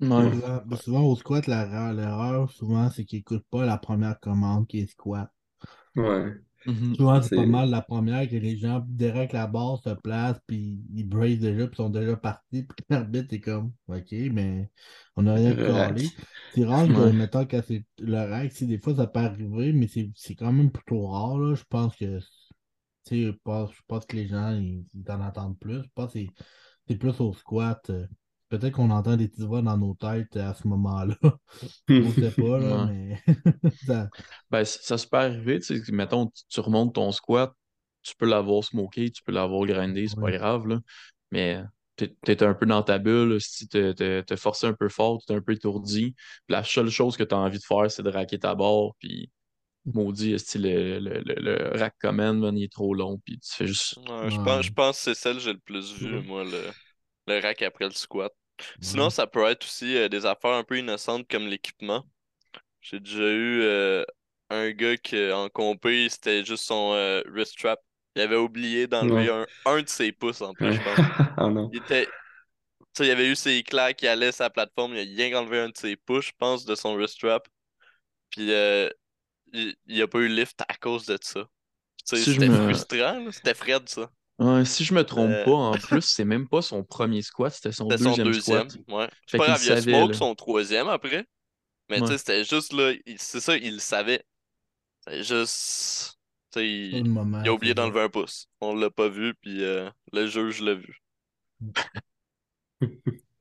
Ouais. Souvent, ben, souvent, au squat, l'erreur, l'erreur, souvent, c'est qu'ils n'écoutent pas la première commande qui est squat. Ouais. Mhm. Souvent, c'est pas mal la première que les gens, direct la barre se place, puis ils brace déjà, puis sont déjà partis, puis <laughs> l'arbitre est comme, OK, mais on n'a rien rack. C'est rare que, Ouais. mettons, quand c'est le rack, si des fois ça peut arriver, mais c'est quand même plutôt rare, là. Je pense que, tu sais, je pense, je pense que les gens, ils, ils en attendent plus. Je pense que c'est- c'est plus au squat. euh, Peut-être qu'on entend des petites voix dans nos têtes à ce moment-là. <laughs> On sait pas, là, mais <laughs> ça- Ben, ça se peut arriver, tu sais, mettons, tu- tu remontes ton squat, tu peux l'avoir smoké, tu peux l'avoir grindé, c'est pas Ouais. grave, là. Mais t'es t'es un peu dans ta bulle, si t'es t'es- t'es forcé un peu fort, t'es un peu étourdi. Puis la seule chose que t'as envie de faire, c'est de raquer ta barre, puis maudit, esti, le, le, le, le rack command, man, il est trop long, puis tu fais juste... Ouais, je pense, je pense que c'est celle que j'ai le plus vu, Mhm. moi, le, le rack après le squat. Sinon, Ouais. ça peut être aussi euh, des affaires un peu innocentes comme l'équipement. J'ai déjà eu euh, un gars qui, en compé, c'était juste son euh, wrist strap. Il avait oublié d'enlever un, un de ses pouces en plus, je pense. <laughs> Ah non. Il était. Il avait eu ses claques qui allaient sa plateforme, il a rien qu'enlevé un de ses pouces, je pense, de son wrist strap. Puis euh, il, il a pas eu lift à cause de ça. Si c'était me- frustrant. C'était Fred, ça. Ouais, si je me trompe Euh. pas, en plus, c'est même pas son premier squat, c'était son C'était son deuxième deuxième. squat. Ouais. C'est Fait pas grave, il a savait, smoke là. son troisième après. Mais tu sais, c'était juste là, c'est ça, il le savait. C'est juste. Tu sais, Pas il, moment, il a oublié d'enlever un pouce. On l'a pas vu, puis euh, le juge l'a vu. <laughs>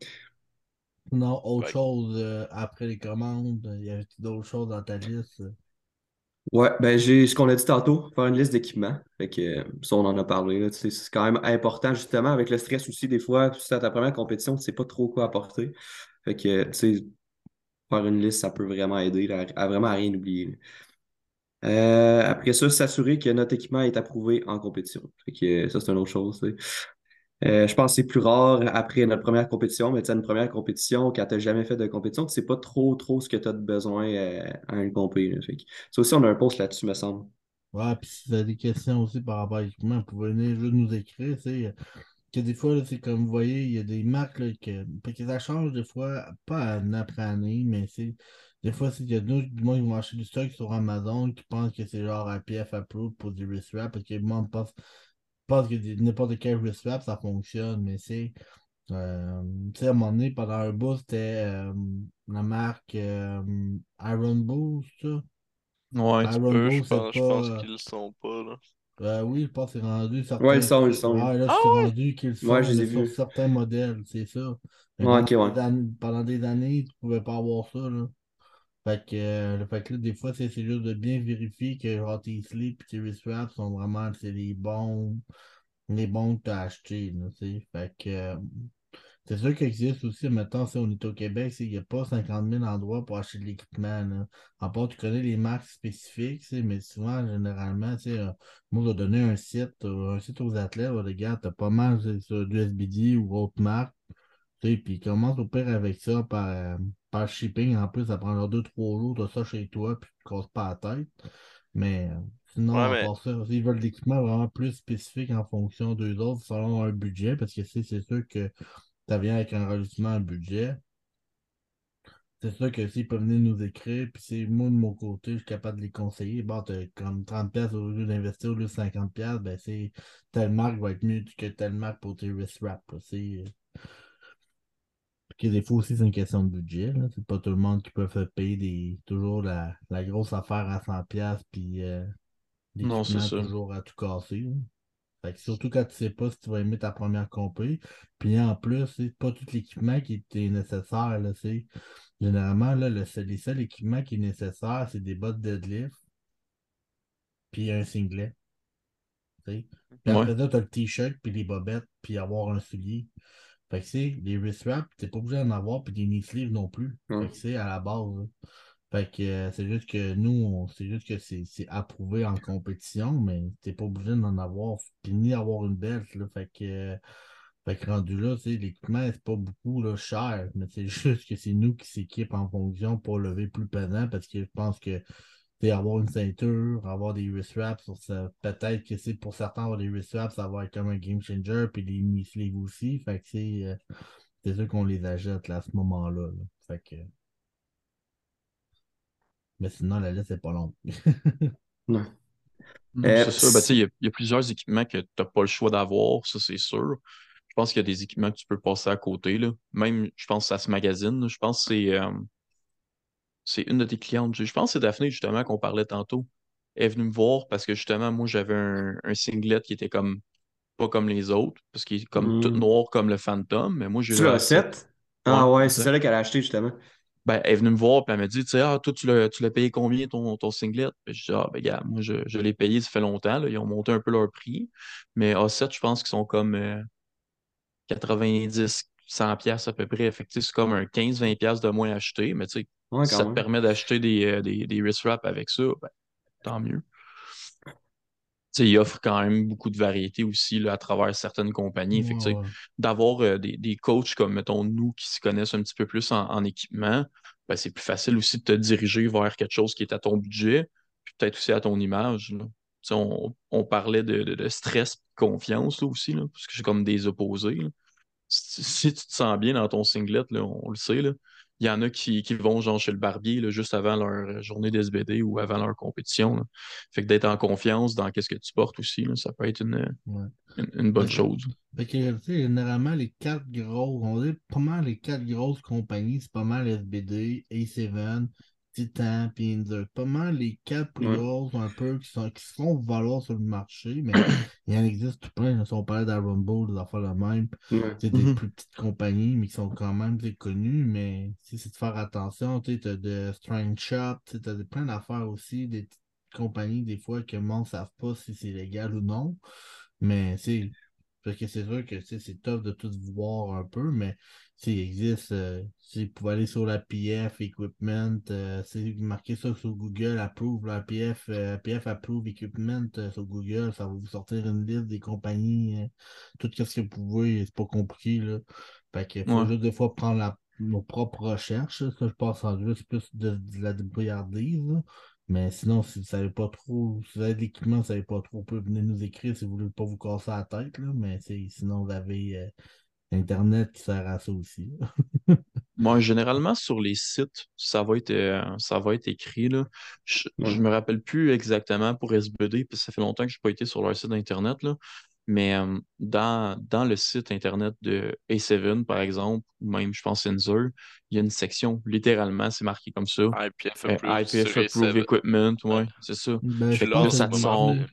Non, autre Ouais. chose euh, après les commandes, il y avait d'autres choses dans ta liste? Ouais, ben j'ai ce qu'on a dit tantôt, faire une liste d'équipements. Fait que euh, ça, on en a parlé. C'est quand même important, justement, avec le stress aussi, des fois, si c'est ta première compétition, tu sais pas trop quoi apporter. Fait que, tu sais, faire une liste, ça peut vraiment aider à, à vraiment rien oublier. Euh, après ça, s'assurer que notre équipement est approuvé en compétition. Fait que, ça, c'est une autre chose. Euh, je pense que c'est plus rare après notre première compétition, mais tu une première compétition, quand tu n'as jamais fait de compétition, tu sais pas trop trop ce que tu as besoin euh, à une compé. ça aussi, on a un post là-dessus, me semble. Ouais, puis si vous avez des questions aussi par rapport à l'équipement, vous pouvez venir juste nous écrire. tu sais, Que des fois, c'est comme vous voyez, il y a des marques là, que, que ça change des fois, pas année après année, mais c'est. Des fois, c'est qu'il y a d'autres qui vont acheter du stock sur Amazon qui pensent que c'est genre IPF approved pour du wrist parce que le monde pense, pense que n'importe quel wrist wrap ça fonctionne, mais c'est. euh, tu sais, à un moment donné, pendant un bout, c'était euh, la marque euh, Iron Bull, c'est ça? Ouais, Iron Eux, Bull, je pense, je pense pas. qu'ils le sont pas, là. Euh, oui, je pense que c'est rendu certains. Ouais, ils sont, ils sont. Ouais, là, Ah c'est ouais? rendu qu'ils sont Ouais, je les ai sur vus. certains modèles, c'est ça. Ouais, pendant ok, des ouais. années, pendant des années, tu pouvais pas avoir ça, là. Fait que, euh, fait que là, des fois, c'est juste de bien vérifier que genre, tes et tes sont vraiment les bons, les bons que tu as achetés, tu euh, c'est sûr qu'il existe aussi, maintenant, si on est au Québec, qu'il n'y a pas 50 000 endroits pour acheter de l'équipement. À part, tu connais les marques spécifiques, tu mais souvent, généralement, tu euh, moi, je vais donner un site, euh, un site aux athlètes, les gars, t'as pas mal sur du SBD ou autre marque, tu puis commence au pire avec ça par, par shipping. En plus, ça prend deux, trois jours, de ça chez toi, puis tu te casses pas la tête. Mais euh, sinon, Ouais, à mais part ça, s'ils veulent des équipements vraiment plus spécifiques en fonction d'eux autres, selon un budget, parce que c'est c'est sûr que ça vient avec un rajoutement à budget. C'est sûr que s'ils peuvent venir nous écrire, puis c'est moi de mon côté, je suis capable de les conseiller. Bon, t'as comme 30$ au lieu d'investir au lieu de 50$, ben c'est telle marque va être mieux que telle marque pour tes wrist wraps. C'est. Puis que des fois aussi, c'est une question de budget. C'est pas tout le monde qui peut faire payer des, toujours la, la grosse affaire à 100$, puis euh, Non, c'est toujours à tout casser. là. Fait que surtout quand tu sais pas si tu vas aimer ta première compé. Puis en plus, c'est pas tout l'équipement qui est nécessaire. Là, Généralement, là, le seul- les seuls équipements qui est nécessaire, c'est des bottes deadlift, puis un singlet. tu sais. Puis Ouais. après ça, tu as le t-shirt, puis les bobettes, puis avoir un soulier. Fait que c'est les wrist wraps, t'es pas obligé d'en avoir, puis des knee sleeves non plus. Ouais. Fait que c'est à la base. là. Fait que euh, c'est juste que nous, c'est juste que c'est approuvé en compétition, mais t'es pas obligé d'en avoir, puis ni avoir une belt. Là. Fait que, euh, fait que rendu là, l'équipement, c'est pas beaucoup là, cher, mais c'est <laughs> juste que c'est nous qui s'équipent en fonction pour lever plus pesant parce que je pense que sais, avoir une ceinture, avoir des wrist wraps, sur ça, peut-être que c'est pour certains avoir des wrist wraps, ça va être comme un game changer, puis les sleeves aussi. Fait que c'est euh, c'est sûr qu'on les achète là, à ce moment-là. là. Fait que. Mais sinon, la liste est pas longue. <laughs> Non. Non, Euh, c'est ça. Ben, tu sais, il y, a- il y a plusieurs équipements que tu n'as pas le choix d'avoir, ça c'est sûr. Je pense qu'il y a des équipements que tu peux passer à côté. Là. Même, je pense que ça se magazine. Je pense que c'est euh, c'est une de tes clientes. Je pense que c'est Daphné, justement, qu'on parlait tantôt. Elle est venue me voir parce que justement, moi, j'avais un, un singlet qui était comme pas comme les autres, parce qu'il est comme tout Hmm. noir comme le Phantom, mais moi, j'ai Tu l'as A7. fait? Ah ouais, c'est celle-là qu'elle a acheté justement. Ben, elle est venue me voir, puis elle m'a dit, tu sais, ah, toi, tu l'as payé combien ton, ton singlet? Puis je dis, ah, ben, gars, moi, je, je l'ai payé, ça fait longtemps, là. Ils ont monté un peu leur prix. Mais A7, je pense qu'ils sont comme euh, 90, 100 pièces à peu près. Fait c'est comme un 15-20 pièces de moins acheté. Mais, tu sais, Ouais, si quand ça te permet d'acheter des, euh, des, des wrist wraps avec ça, ben, tant mieux. Tu sais, ils offrent quand même beaucoup de variétés aussi là, à travers certaines compagnies. D'avoir euh, des, des coachs comme, mettons, nous qui se connaissent un petit peu plus en, en équipement, ben, c'est plus facile aussi de te diriger vers quelque chose qui est à ton budget, puis peut-être aussi à ton image. on, on parlait de, de- de stress et de confiance là, aussi, là, parce que c'est comme des opposés. Si, si tu te sens bien dans ton singlet, là, on, le sait, là, il y en a qui, qui vont genre chez le barbier là, juste avant leur journée d'SBD ou avant leur compétition. là. Fait que d'être en confiance dans qu'est-ce que tu portes aussi, là, ça peut être une, Ouais. une, une bonne chose. Fait que, tu sais, généralement, les quatre grosses, on dit pas mal les quatre grosses compagnies, c'est pas mal SBD, A7, Titan, puis Inzer. Pas mal les quatre plus Ouais. un peu, qui, sont, qui se font valoir sur le marché, mais <coughs> il y en existe tout plein. Si on parlait d'Iron Bull, des affaires de même, Ouais. c'est des Mhm. plus petites compagnies, mais qui sont quand même connues, mais c'est de faire attention. Tu as de Strange Shop, tu as plein d'affaires aussi, des petites compagnies, des fois, que le monde ne savent pas si c'est légal ou non. Mais c'est Parce que c'est sûr que c'est tough de tout voir un peu, mais s'il existe, euh, si vous pouvez aller sur la PF Equipment, euh, c'est marqué ça sur Google, Approve, la PF, euh, PF Approve Equipment euh, sur Google, ça va vous sortir une liste des compagnies, euh, tout ce que vous pouvez, c'est pas compliqué, là. Fait qu'il faut Ouais. juste des fois prendre la- nos propres recherches, ça je pense en juste plus de, de la débrouillardise. Mais sinon, si vous savez pas trop, si vous avez de l'équipement, vous savez pas trop, vous pouvez venir nous écrire si vous voulez pas vous casser la tête, là. Mais sinon, vous avez euh, Internet qui sert à ça aussi. Moi, <laughs> généralement, sur les sites, ça va être, euh, ça va être écrit, là. Je, Ouais. je me rappelle plus exactement pour SBD, parce que ça fait longtemps que je n'ai pas été sur leur site Internet, là. Mais euh, dans, dans le site Internet de A7, par exemple, ou même, je pense, Inzer, il y a une section, littéralement, c'est marqué comme ça. IPF Euh, approved IPF Approved A7. Equipment, ouais, Ouais. c'est ça. Ben, je là, ça que te le sort BD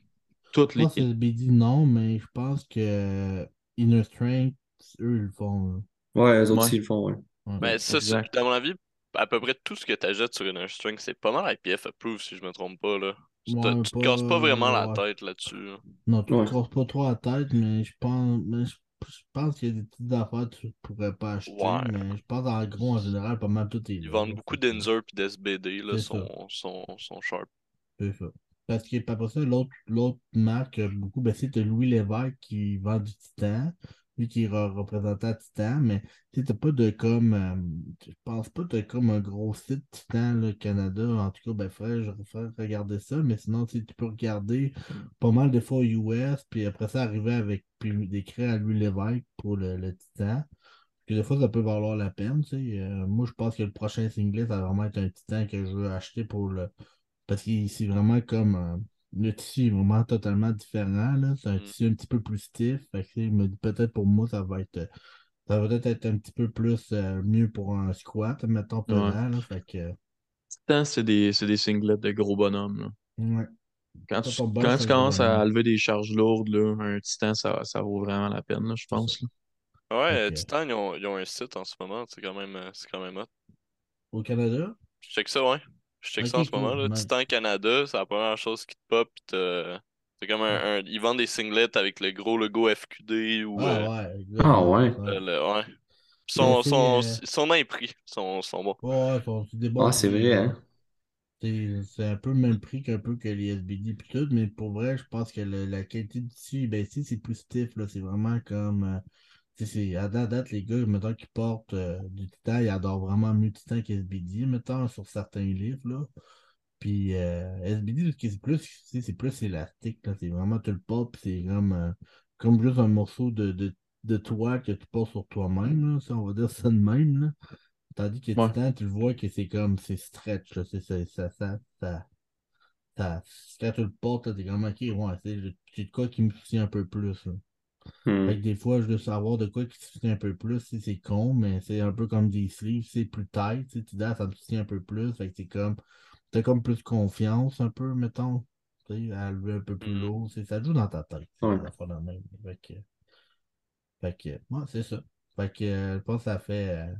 toutes je les. pense que BD non, mais je pense que Inner Strength, eux, ils le font. là. Ouais, eux autres Ouais. ils le font, ouais. Ouais. Ben, ça, dans mon avis, à peu près tout ce que tu achètes sur Inner String, c'est pas mal IPF approved, si je me trompe pas, là. Tu te, Ouais, tu te casses pas vraiment la tête là-dessus. là. Non, tu Ouais. te casses pas trop la tête, mais je pense, mais je, je pense qu'il y a des petites affaires que tu pourrais pas acheter, Ouais. mais je pense en gros, en général, pas mal tout est Ils là, vendent là. beaucoup d'Inzer puis d'SBD, là, sont, sont, sont sharp. c'est ça. Parce que pas pour ça, l'autre l'autre marque, beaucoup, ben, c'est Louis Lévesque qui vend du Titan, lui qui est re- représentant Titan, mais tu t'as pas de comme, euh, je pense pas que t'as comme un gros site Titan, le Canada, en tout cas, ben, frère, je ferais regarder ça, mais sinon, tu tu peux regarder pas mal de fois US, puis après ça, arriver avec, puis d'écrire à Louis Lévesque pour le, Titan. Puis des fois, ça peut valoir la peine, tu. Euh, moi, je pense que le prochain singlet, ça va vraiment être un Titan que je veux acheter pour le, parce que c'est vraiment comme euh, le tissu est vraiment totalement différent. là. C'est un Mm. tissu un petit peu plus stiff. Fait que, peut-être pour moi, ça va être. euh, Ça va peut-être être un petit peu plus euh, mieux pour un squat, mettons, pesant. là. Fait que. Titan, c'est des, c'est des singlets de gros bonhommes, là. Ouais. Quand Ça tu, bien, quand tu commences à bonhomme. lever des charges lourdes, là, un titan, ça, ça vaut vraiment la peine, là, je pense. là. Ouais, Fait euh, que- Titan, ils ont, ils ont un site en ce moment, c'est quand même, euh, c'est quand même hot. Au Canada? Je check ça, ouais. Je check ça en ce moment, là. Man. Titan Canada, c'est la première chose qui te pop, c'est comme un, un- Ils vendent des singlets avec le gros logo FQD ou... Ah euh, ouais. Ah ouais. euh, le- ouais. Ils Mais sont, c'est, sont, euh, ils sont dans les prix, ils sont, sont bons. Ouais, sont- c'est des bons Ah, c'est vrai, hein? C'est c'est un peu le même prix qu'un peu que les SBD puis tout, mais pour vrai, je pense que le- la qualité du tissu, ben ici, c'est plus stiff, là. C'est vraiment comme. euh, c'est- à date, date, les gars, mettons, qui portent euh, du Titan, ils adorent vraiment mieux Titan qu'SBD, mettons, sur certains livres, là. Puis euh, SBD, ce qui est plus, c'est plus élastique, là. C'est vraiment, tu le portes, puis c'est comme, euh, comme juste un morceau de, de, de toile que tu portes sur toi-même, là. Ça, on va dire ça de même, là. Tandis que Ouais. Titan, tu le vois que c'est comme, c'est stretch, là. C'est ça, ça, ça, ça- quand tu le portes, t'es comme, ok, ouais, c'est quoi qui me soucie un peu plus, là. Hmm. Fait que des fois, je veux savoir de quoi qui te soucie un peu plus, c'est con, mais c'est un peu comme des sleeves, c'est plus tight, tu dis, ah, ça me soucie un peu plus, fait que c'est comme, t'as comme plus confiance un peu, mettons, tu sais, à lever un peu plus Mm. lourd, ça joue dans ta tête, c'est Ouais. de même. Fait que, fait que, ouais, c'est ça. Fait que, je pense que ça fait, euh,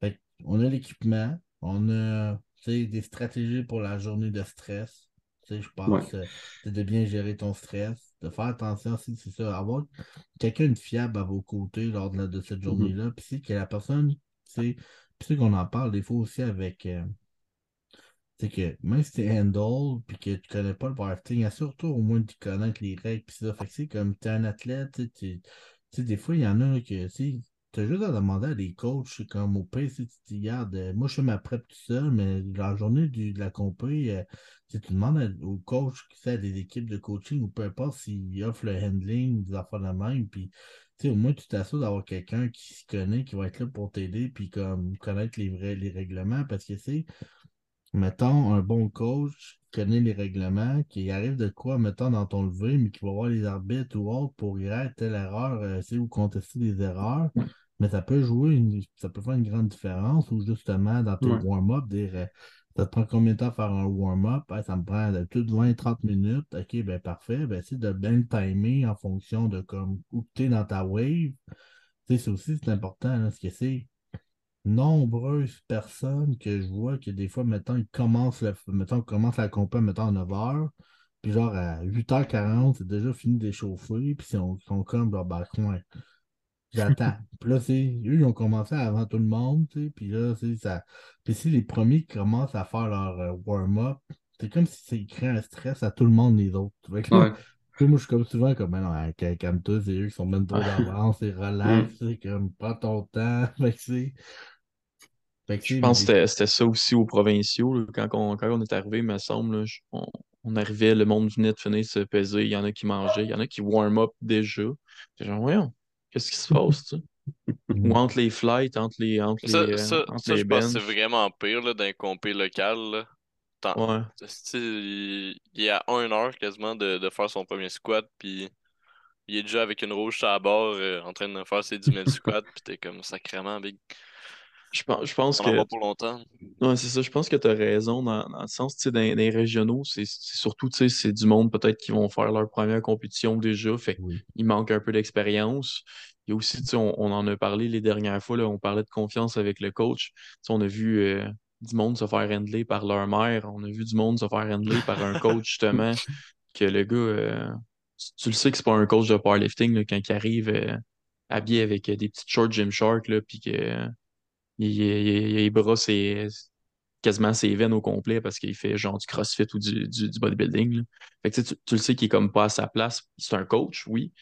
fait que on a l'équipement, on a, des stratégies pour la journée de stress, tu sais, je pense, euh, c'est de bien gérer ton stress, de faire attention aussi, c'est ça, avoir quelqu'un de fiable à vos côtés lors de, la- de cette journée-là. Puis c'est que la personne, tu sais, puis c'est qu'on en parle des fois aussi avec. euh, c'est que même si t'es handle puis que tu connais pas le powerlifting, assure-toi au moins de connaître les règles puis ça. Fait que c'est comme t'es un athlète, tu sais, des fois il y en a là, que tu sais, t'as juste à demander à des coachs, comme au si tu dis, regarde, euh, moi je fais ma prep tout seul, mais la journée du- de la compé, euh, si tu demandes à- au coach qui à des équipes de coaching ou peu importe s'il offre le handling, des affaires de même, puis tu au moins tu t'assures d'avoir quelqu'un qui se connaît, qui va être là pour t'aider, puis comme connaître les vrais les règlements, parce que c'est, mettons, un bon coach qui connaît les règlements, qui arrive de quoi, mettons, dans ton levé, mais qui va voir les arbitres ou autre pour dire telle erreur, euh, c'est ou contester des erreurs. Mais ça peut jouer, une- ça peut faire une grande différence ou justement dans Ouais. warm-up, dire euh, ça te prend combien de temps à faire un warm-up? Ça me prend d'habitude 20-30 minutes. Ok, ben parfait. Ben, c'est de bien le timer en fonction de comme où tu es dans ta wave. C'est aussi c'est important, là, parce que c'est nombreuses personnes que je vois que des fois, mettons, ils commencent, le, mettons, ils commencent la compé, mettons, à 9h, Puis genre à 8h40, c'est déjà fini d'échauffer. Puis ils sont, sont comme genre, ben, coin. J'attends. Puis là, c'est, eux, ils ont commencé avant tout le monde, tu sais. Puis là, c'est ça. Puis si les premiers qui commencent à faire leur euh, warm-up, c'est comme si ça crée un stress à tout le monde, les autres. Là, Ouais. tu sais, moi, je suis comme souvent comme, ben non, hein, ca- calme-toi, c'est eux qui sont même trop d'avance, c'est relax, c'est comme, prends ton temps. <laughs> Fait que c'est. Fait que Je pense que les- c'était ça aussi aux provinciaux. là. Quand on, quand on est arrivé, il me semble, là, je- on, on arrivait, le monde venait de finir de se peser. Il y en a qui mangeaient, il y en a qui warm up déjà. Genre, voyons, qu'est-ce qui se passe, tu sais? Ou <laughs> entre les flights, entre les, entre Ça, les, euh, ça, entre ça, les je pense que c'est vraiment pire là, d'un compé local. Là. Ouais. il, il est à 1 heure quasiment de, de faire son premier squat, puis il est déjà avec une rouge la barre euh, en train de faire ses 10 000 squats, puis t'es comme sacrément big. Je pense, je pense On en que pour longtemps. Ouais, c'est ça, je pense que tu as raison dans, dans le sens, tu sais, dans, dans les régionaux, c'est c'est surtout, tu sais, c'est du monde peut-être qui vont faire leur première compétition déjà, fait Oui. qu'il manque un peu d'expérience. Il y a aussi, tu sais, on, on en a parlé les dernières fois, là, on parlait de confiance avec le coach. Tu sais, on a vu euh, du monde se faire handler par leur mère, on a vu du monde se faire handler par un coach, justement, que le gars, euh, tu, tu le sais que c'est pas un coach de powerlifting, là, quand il arrive euh, habillé avec euh, des petites shorts Gymshark, là, puis que... il, il, il- bras c'est quasiment ses veines au complet parce qu'il fait genre du crossfit ou du, du, bodybuilding. Fait que tu, sais, tu, le sais qu'il est comme pas à sa place. C'est un coach, oui,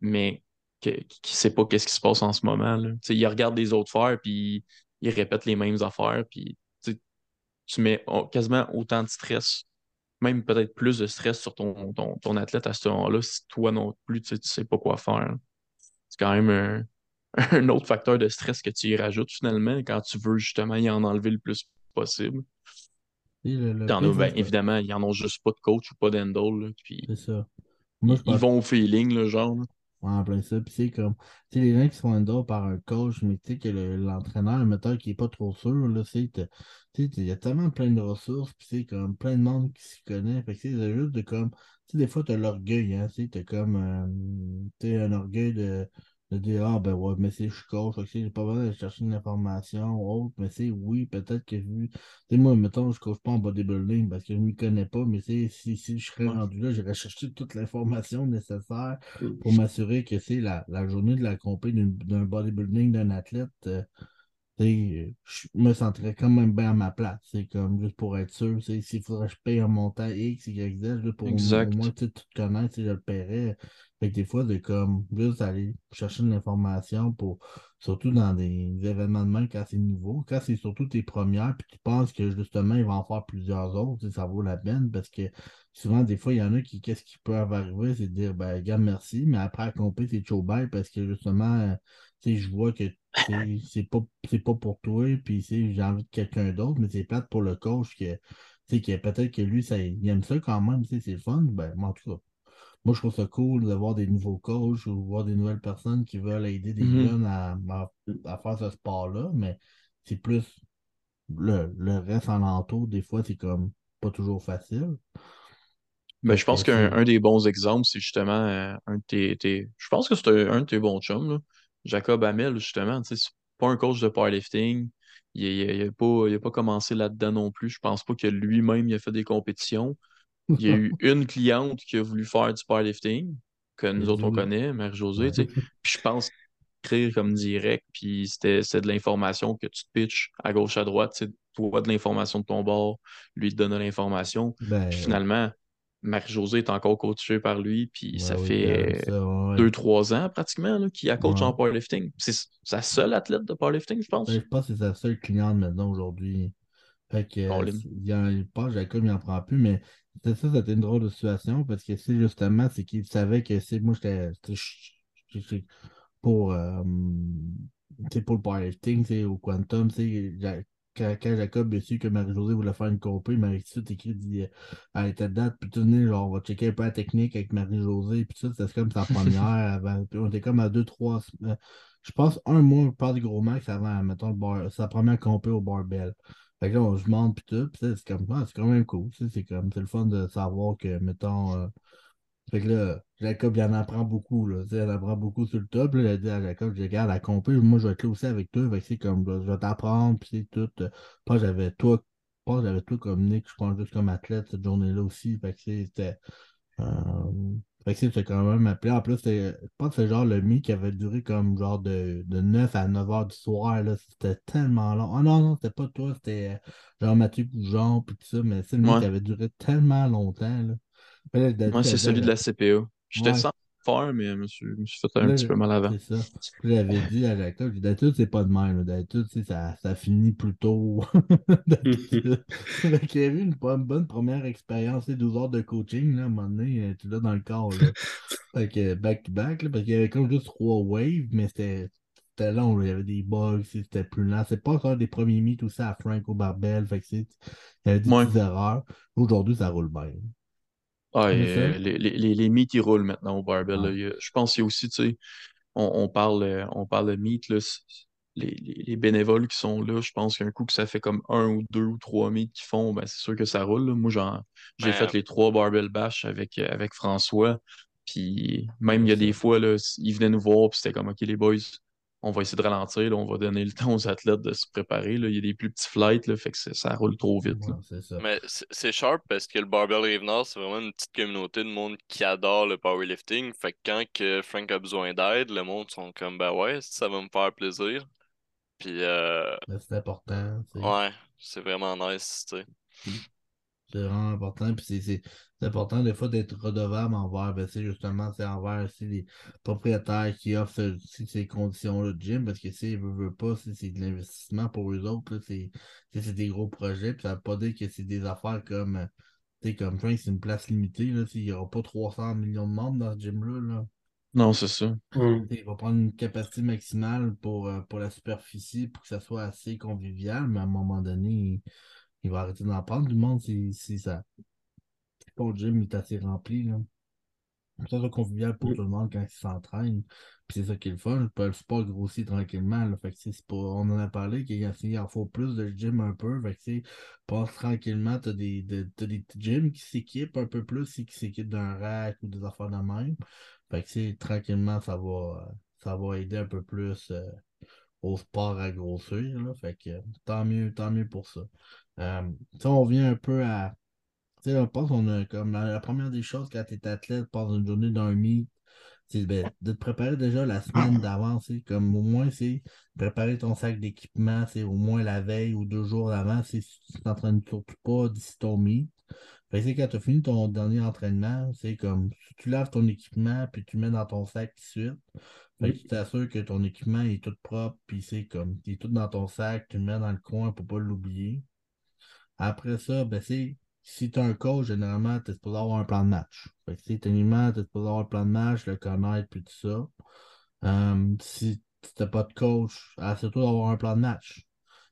mais qui sait pas qu'est-ce qui se passe en ce moment. Sais, il regarde les autres faire puis il répète les mêmes affaires puis tu sais, mets quasiment autant de stress, même peut-être plus de stress sur ton, ton, ton athlète à ce moment-là si toi non plus tu sais, tu sais pas quoi faire. C'est quand même un, <laughs> un autre facteur de stress que tu y rajoutes finalement quand tu veux justement y en enlever le plus possible. tu le- le pire, as, ben, évidemment, ils en ont juste pas de coach ou pas d'handle. C'est ça. Moi, ils, vont au feeling, le genre. là. Ouais, en plein ça. Puis c'est comme, tu sais, les gens qui sont handle par un coach, mais tu sais que le- l'entraîneur, mettons, qui est pas trop sûr, là, tu sais, il y a tellement plein de ressources, puis c'est comme plein de monde qui s'y connaît. Fait que c'est juste de comme, tu sais, des fois, t'as l'orgueil, hein, tu sais, comme, euh, tu sais, un orgueil de, de dire, ah, ben ouais, mais c'est, je suis coach, j'ai pas besoin de chercher une information ou autre, mais c'est, oui, peut-être que vu, tu moi, mettons, je coach pas en bodybuilding parce que je m'y connais pas, mais c'est, si, si je serais rendu là, j'irais chercher toute l'information nécessaire pour m'assurer que c'est la, la journée de la compé d'un bodybuilding d'un athlète, euh, je me sentirais quand même bien à ma place. C'est comme juste pour être sûr. S'il faudrait que je paye un montant X, Y, Z, pour Exact. au moins tout connaître, je le paierais. Fait que des fois, c'est comme juste aller chercher de l'information pour surtout dans des événements de même quand c'est nouveau. Quand c'est surtout tes premières, puis tu penses que justement, il va en faire plusieurs autres, ça vaut la peine parce que souvent, des fois, il y en a qui, qu'est-ce qui peut arriver, c'est de dire, ben, regarde, merci, mais après, à compter, c'est chaud parce que justement, euh, tu sais, je vois que c'est pas, pas pour toi, puis j'ai envie de quelqu'un d'autre, mais c'est plate pour le coach que, que peut-être que lui, ça, il aime ça quand même, c'est le fun. Ben, en tout cas, moi, je trouve ça cool de voir des nouveaux coachs ou voir des nouvelles personnes qui veulent aider des Mhm. jeunes à, à- à faire ce sport-là, mais c'est plus le, le reste en entour, des fois, c'est comme pas toujours facile. Ben, je pense qu'un un des bons exemples, c'est justement euh, un de tes, tes- Je pense que c'est un, un de tes bons chums, là. Jacob Hamel, justement. C'est pas un coach de powerlifting. Il il- il a pas, il a pas commencé là-dedans non plus. Je pense pas que lui-même il a fait des compétitions. Il y a eu <laughs> une cliente qui a voulu faire du powerlifting, que nous autres on oui. connaît, Mère-Josée, Ouais. tu sais. Puis je pense écrire comme direct, puis c'était de l'information que tu te pitches à gauche, à droite, toi de l'information de ton bord, lui te donne de l'information. Ben, Puis finalement, Marie-Josée est encore coachée par lui, puis ouais, ça oui, fait ça, ouais, deux, trois ans pratiquement qu'il a coach Ouais. en powerlifting. C'est sa seule athlète de powerlifting, je pense. Je pense que c'est sa seule cliente maintenant aujourd'hui. Fait que, il en, il pense, Jacob, il en prend plus, mais c'était ça, c'était une drôle de situation parce que c'est justement, c'est qu'il savait que c'est, moi, j'étais, pour, euh, pour le powerlifting, au quantum, quand, quand Jacob a su que Marie-Josée voulait faire une compé, il m'avait tout écrit, dit, euh, à l'état de date, puis tout genre, on va checker un peu la technique avec Marie-Josée, puis ça, c'était comme sa première <laughs> avant, puis on était comme à deux, trois, semaines- je pense un mois, pas de gros max avant, mettons, le bar, sa première compé au barbell. Fait que là, on se demande pis tout, ça, c'est comme, ah, c'est quand même cool, c'est comme, c'est le fun de savoir que, mettons, euh, fait que là, Jacob, il en apprend beaucoup, là, tu sais, en apprend beaucoup sur le top, là, il a dit à Jacob, je regarde la compé, moi, je vais être là aussi avec toi, fait que c'est comme, je vais t'apprendre, pis c'est tout, euh, pas j'avais toi, que j'avais tout comme Nick, je pense juste comme athlète cette journée-là aussi. Fait que c'était. Euh, fait que c'était quand même appelé. En plus, je pense que c'est genre le mi qui avait duré comme genre de, de 9 à 9 heures du soir. Là. C'était tellement long. Ah non, non, c'était pas toi, c'était euh, genre Mathieu Poujon puis tout ça, mais c'est le mi Ouais. qui avait duré tellement longtemps. Là. Moi, c'est celui de la CPA. J'étais Ouais. sans faire, mais je me suis, je me suis fait un Là, petit peu mal avant. C'est ça. J'avais dit à Jacques, d'habitude, c'est pas de même. D'habitude, ça, ça finit plus tôt. <laughs> <laughs> Qu'il y a eu une bonne, bonne première expérience, tu sais, 12 heures de coaching, là, à un moment donné, euh, tu l'as dans le corps. Là. <laughs> Fait que back-to-back, là, parce qu'il y avait comme juste trois waves, mais c'était c'était long, là. il y avait des bugs, c'était plus lent. C'est pas encore des premiers mythes aussi à Frank au barbell, fait que c'est- il y avait des Ouais. petites erreurs. Aujourd'hui, ça roule bien. Ah, et, euh, les, les, les, ils roulent maintenant au barbell. là. Ouais. Il y a- je pense qu'il y a aussi, tu sais, on, on parle, euh, on parle de là, c- les, les, les bénévoles qui sont là, je pense qu'un coup que ça fait comme un ou deux ou trois meets qu'ils font, ben, c'est sûr que ça roule. là. Moi, j'ai Ouais. fait les trois barbell bash avec, euh, avec François. Puis même, il y a des fois, là, ils venaient nous voir, puis c'était comme, OK, les boys, on va essayer de ralentir, là, on va donner le <laughs> temps aux athlètes de se préparer. là. Il y a des plus petits flights, là, fait que ça roule trop vite. Ouais, ça. Mais c'est sharp parce que le Barbell Rive-Nord, c'est vraiment une petite communauté de monde qui adore le powerlifting. Fait que quand que Frank a besoin d'aide, le monde sont comme, ben ouais, ça va me faire plaisir. Puis, euh, Mais C'est important. ouais, c'est vraiment nice, tu sais. C'est vraiment important. Puis c'est- c'est important des fois d'être redevable envers, ben, c'est justement, c'est envers aussi les propriétaires qui offrent ce- ces conditions-là de gym, parce que s'ils ne veulent pas, c'est c'est de l'investissement pour eux autres. là, C'est c'est- c'est des gros projets. Puis ça ne veut pas dire que c'est des affaires comme, euh, tu sais, comme Frank, c'est une place limitée. Là, il n'y aura pas 300 millions de membres dans ce gym-là. Là. Non, c'est ça. Mm. Il va prendre une capacité maximale pour, euh, pour la superficie pour que ça soit assez convivial, mais à un moment donné, il, il va arrêter d'en prendre du monde si, si ça. Ton gym est assez rempli. Là. Ça convivial pour tout le monde quand il s'entraîne. Puis c'est ça qui est le fun. Le sport grossit tranquillement. Là. Fait que, c'est pas... On en a parlé qu'il y a- il en faut plus de gym un peu. Fait que, passe tranquillement. T'as des, de- t'as des gyms qui s'équipent un peu plus, qui s'équipent d'un rack ou des affaires de même. Fait que, tranquillement, ça va, ça va aider un peu plus euh, au sport à grossir. Là. Fait que tant mieux, tant mieux pour ça. Euh, ça, on vient un peu à. Tu sais, pense qu'on a comme la, première des choses quand tu es athlète, passe une journée d'un meet, c'est ben, de te préparer déjà la semaine d'avance. c'est Comme au moins, c'est préparer ton sac d'équipement, c'est au moins la veille ou deux jours avant, c'est si tu t'entraînes surtout pas d'ici ton meet. Fait c'est quand tu as fini ton dernier entraînement, c'est comme si tu laves ton équipement puis tu le mets dans ton sac tout de suite. Fait que tu t'assures que ton équipement est tout propre, puis c'est comme, il est tout dans ton sac, tu le mets dans le coin pour pas l'oublier. Après ça, ben c'est, si tu as un coach, généralement, tu es supposé avoir un plan de match. Fait que, techniquement, tu es supposé avoir un plan de match, le connaître, puis tout ça. Euh, si tu n'as pas de coach, assure-toi d'avoir un plan de match.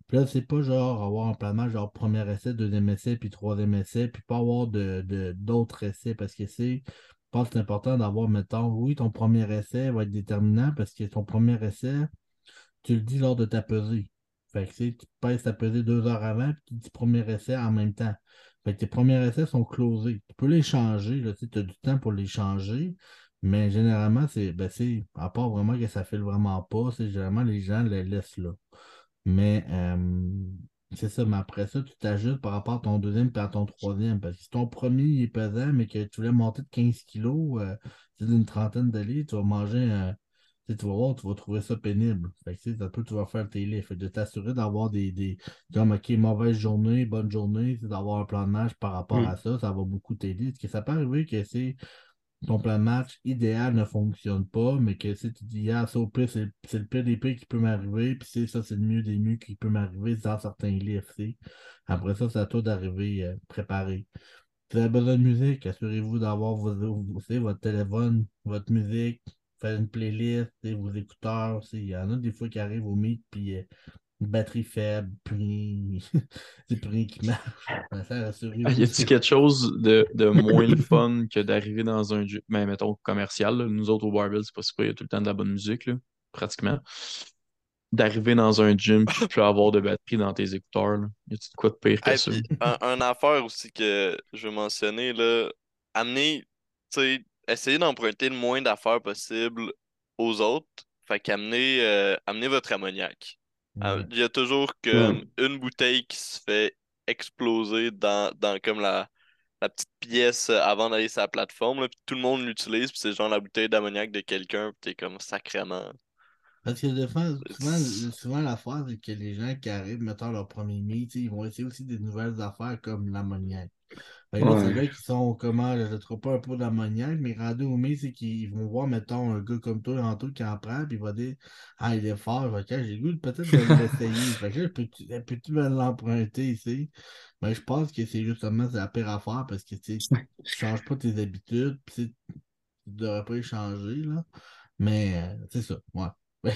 Puis là, c'est pas genre avoir un plan de match, genre premier essai, deuxième essai, puis troisième essai, puis pas avoir de, de- d'autres essais, parce que c'est, je pense que c'est important d'avoir, mettons, oui, ton premier essai va être déterminant, parce que ton premier essai, tu le dis lors de ta pesée. Fait que tu pèses ta pesée deux heures avant, puis tu dis premier essai en même temps. Tes premiers essais sont closés. Tu peux les changer, tu as du temps pour les changer, mais généralement, c'est, ben, à part vraiment que ça file vraiment pas, c'est généralement les gens les laissent là. Mais euh, c'est ça, mais après ça, tu t'ajustes par rapport à ton deuxième et à ton troisième. Parce que si ton premier il est pesant, mais que tu voulais monter de 15 kilos, euh, d'une trentaine de litres, tu vas manger, euh, tu vas voir, tu vas trouver ça pénible. Fait que après, tu vas faire tes. Fait que de t'assurer d'avoir des, des. Comme, OK, mauvaise journée, bonne journée, c'est d'avoir un plan de match par rapport Mm. à ça, ça va beaucoup t'aider. Parce que ça peut arriver que c'est ton plan de match idéal ne fonctionne pas, mais que si tu dis, ah, ça au pire, c'est le pire des pires qui peut m'arriver, puis c'est ça, c'est le mieux des mieux qui peut m'arriver dans certains livres. Après ça, c'est à toi d'arriver euh, préparé. Si vous avez besoin de musique, assurez-vous d'avoir votre téléphone, votre musique, faire une playlist, tu vos écouteurs. tu. Il y en a des fois qui arrivent au meet, puis euh, une batterie faible, puis <laughs> c'est plus rien qui marche. <laughs> Y a-t-il quelque chose de, de moins le fun que d'arriver dans un gym, ben, mettons commercial, là? Nous autres au Barbell, c'est pas super, il y a tout le temps de la bonne musique, là, pratiquement. D'arriver dans un gym puis de plus avoir de batterie dans tes écouteurs, là. Y a-t-il de quoi de pire que Hey, ça? puis, un, un affaire aussi que je veux mentionner, là, amener, tu sais, essayer d'emprunter le moins d'affaires possible aux autres. Fait qu'amener euh, amener votre ammoniac. Ouais. Il y a toujours comme une bouteille qui se fait exploser dans, dans comme la, la petite pièce avant d'aller sur la plateforme. Là, puis tout le monde l'utilise, puis c'est genre la bouteille d'ammoniac de quelqu'un, puis t'es comme sacrément. Parce que des fois, souvent, souvent l'affaire, c'est que les gens qui arrivent, mettons leur premier meet, ils vont essayer aussi des nouvelles affaires comme l'ammoniac. Fait que là, c'est là qui sont comment, je ne trouve pas un peu d'ammoniac, mais rendu au meet, c'est qu'ils vont voir, mettons, un gars comme toi, en tout qui en prend, puis il va dire Ah, il est fort, ok, j'ai le goût peut-être de l'essayer. <laughs> fait que là, peux-tu peux me l'emprunter ici? Mais je pense que c'est justement la pire affaire parce que tu ne <laughs> changes pas tes habitudes, puis tu devrais pas y changer, là. Mais euh, c'est ça, ouais. <laughs>